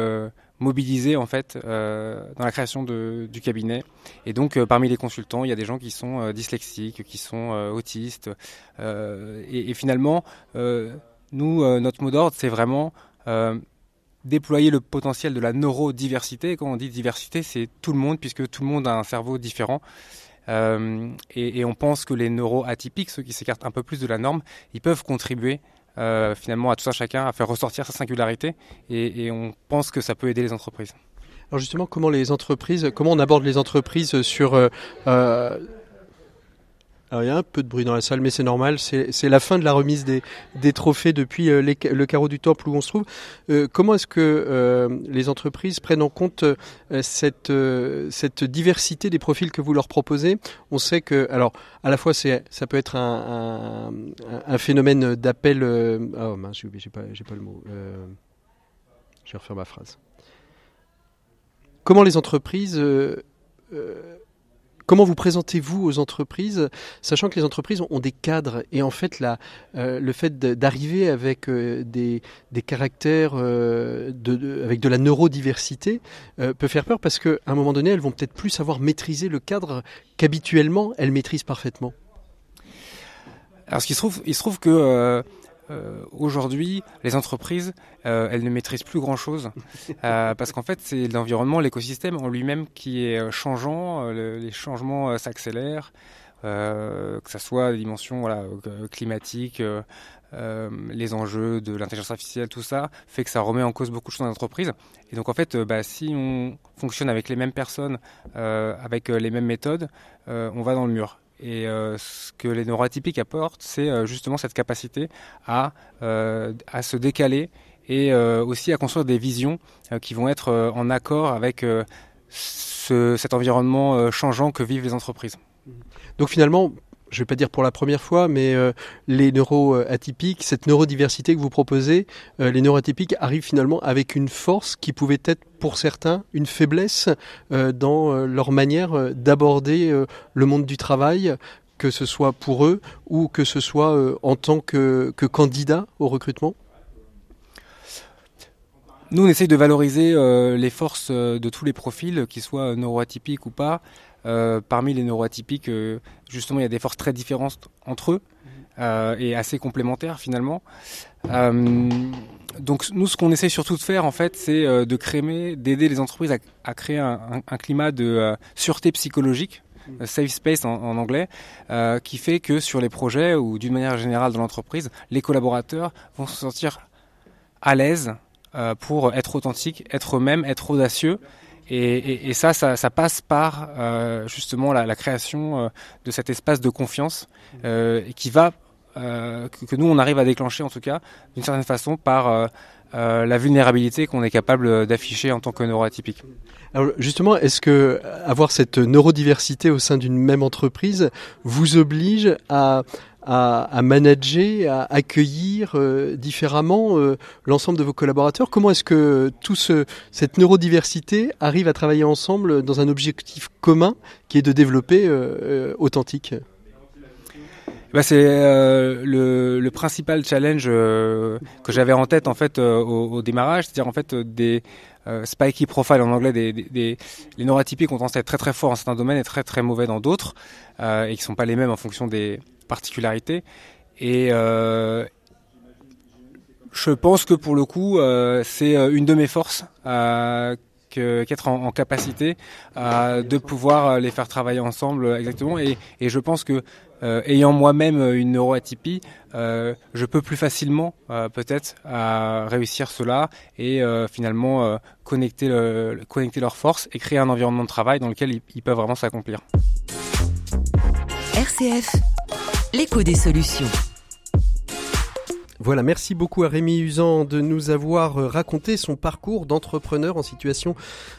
mobiliser en fait dans la création du cabinet. Et donc parmi les consultants, il y a des gens qui sont dyslexiques, qui sont autistes. Et, finalement, nous, euh, notre mot d'ordre, c'est vraiment euh, déployer le potentiel de la neurodiversité. quand on dit diversité, c'est tout le monde, puisque tout le monde a un cerveau différent. Euh, et, on pense que les neuroatypiques, ceux qui s'écartent un peu plus de la norme, ils peuvent contribuer finalement à tout ça chacun, à faire ressortir sa singularité. Et, on pense que ça peut aider les entreprises. Alors justement, comment les entreprises, comment on aborde les entreprises sur alors il y a un peu de bruit dans la salle, mais c'est normal. C'est la fin de la remise des, des trophées depuis euh, le carreau du temple où on se trouve. Euh, comment est-ce que euh, les entreprises prennent en compte cette, cette diversité des profils que vous leur proposez? On sait que, alors, à la fois, ça peut être un, un, phénomène d'appel. oh mince, j'ai pas, pas le mot. je vais refaire ma phrase. Comment les entreprises Comment vous présentez-vous aux entreprises, sachant que les entreprises ont des cadres et en fait euh, le fait d'arriver avec euh, des, caractères euh, avec de la neurodiversité peut faire peur parce qu'à un moment donné, elles vont peut-être plus savoir maîtriser le cadre qu'habituellement elles maîtrisent parfaitement. Alors, ce qui se trouve, il se trouve que euh, aujourd'hui, les entreprises, euh, elles ne maîtrisent plus grand-chose euh, parce qu'en fait, c'est l'environnement, l'écosystème en lui-même qui est changeant. les changements s'accélèrent, que ce soit des dimensions voilà, climatiques, les enjeux de l'intelligence artificielle, tout ça fait que ça remet en cause beaucoup de choses dans l'entreprise. Et donc en fait, bah, si on fonctionne avec les mêmes personnes, avec les mêmes méthodes, on va dans le mur. Et euh, ce que les neuroatypiques apportent, c'est euh, justement cette capacité à, euh, à se décaler et aussi à construire des visions qui vont être en accord avec ce, cet environnement changeant que vivent les entreprises. Donc finalement, je ne vais pas dire pour la première fois, mais euh, les neuroatypiques, cette neurodiversité que vous proposez, euh, les neuroatypiques arrivent finalement avec une force qui pouvait être pour certains une faiblesse euh, dans leur manière d'aborder le monde du travail, que ce soit pour eux ou que ce soit en tant que, que candidat au recrutement nous, on essaye de valoriser les forces de tous les profils, qu'ils soient neuroatypiques ou pas. Euh, parmi les neuroatypiques, euh, justement, il y a des forces très différentes entre eux. et assez complémentaires finalement. donc nous, ce qu'on essaie surtout de faire, en fait, c'est de créer, d'aider les entreprises à, créer un, climat de sûreté psychologique safe space en, anglais, qui fait que sur les projets ou d'une manière générale dans l'entreprise, les collaborateurs vont se sentir à l'aise pour être authentiques, être eux-mêmes, être audacieux et, ça, ça, passe par euh, justement la, création euh, de cet espace de confiance euh, qui va, que, nous on arrive à déclencher en tout cas, d'une certaine façon par la vulnérabilité qu'on est capable d'afficher en tant que neuroatypique. Alors justement, est-ce que avoir cette neurodiversité au sein d'une même entreprise vous oblige à à, manager, à accueillir euh, différemment euh, l'ensemble de vos collaborateurs. Comment est-ce que tout ce, cette neurodiversité arrive à travailler ensemble dans un objectif commun qui est de développer euh, authentique? Bah c'est le, principal challenge que j'avais en tête en fait au, démarrage, c'est-à-dire en fait des spiky profile en anglais, des, des, les neurotypiques ont tendance à être très très forts en certains domaines et très très mauvais dans d'autres, et qui sont pas les mêmes en fonction des, particularité. Et euh, je pense que pour le coup, euh, c'est euh, une de mes forces qu'être en, capacité de pouvoir les faire travailler ensemble exactement. Et, je pense que ayant moi-même une neuroatypie, je peux plus facilement peut-être réussir cela et finalement connecter, le, connecter leurs forces et créer un environnement de travail dans lequel ils, ils peuvent vraiment s'accomplir. RCF l'écho des solutions. Voilà, merci beaucoup à Rémi Usan de nous avoir raconté son parcours d'entrepreneur en situation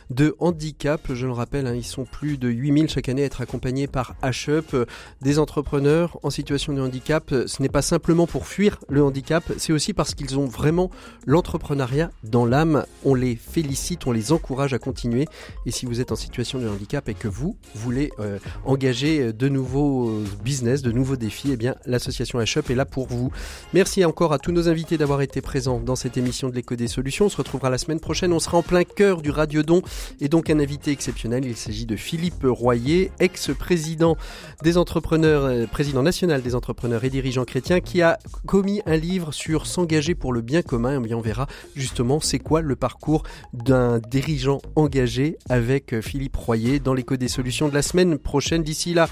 de handicap. Je le rappelle, hein, ils sont plus de 8000 chaque année à être accompagnés par HUP. Des entrepreneurs en situation de handicap, ce n'est pas simplement pour fuir le handicap, c'est aussi parce qu'ils ont vraiment l'entrepreneuriat dans l'âme. On les félicite, on les encourage à continuer. Et si vous êtes en situation de handicap et que vous voulez euh, engager de nouveaux business, de nouveaux défis, eh bien l'association HUP est là pour vous. Merci encore à tous nos invités d'avoir été présents dans cette émission de l'écho des solutions. On se retrouvera la semaine prochaine. On sera en plein cœur du Radiodon et donc un invité exceptionnel. Il s'agit de Philippe Royer, ex-président des entrepreneurs, euh, président national des entrepreneurs et dirigeants chrétiens, qui a commis un livre sur s'engager pour le bien commun. Et on verra justement c'est quoi le parcours d'un dirigeant engagé avec euh, Philippe Royer dans l'écho des solutions de la semaine prochaine. D'ici là,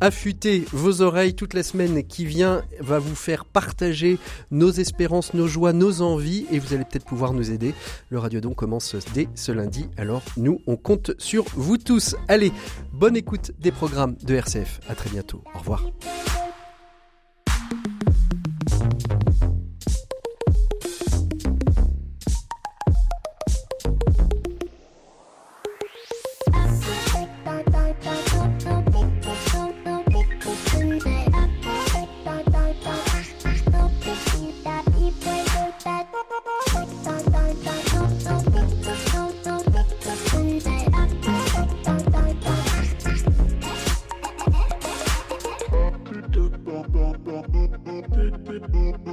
affûtez vos oreilles toute la semaine qui vient va vous faire partager nos espérances, nos joies, nos envies et vous allez peut-être pouvoir nous aider. Le Radiodon commence dès ce lundi, alors nous on compte sur vous tous. Allez, bonne écoute des programmes de RCF. À très bientôt. Au revoir.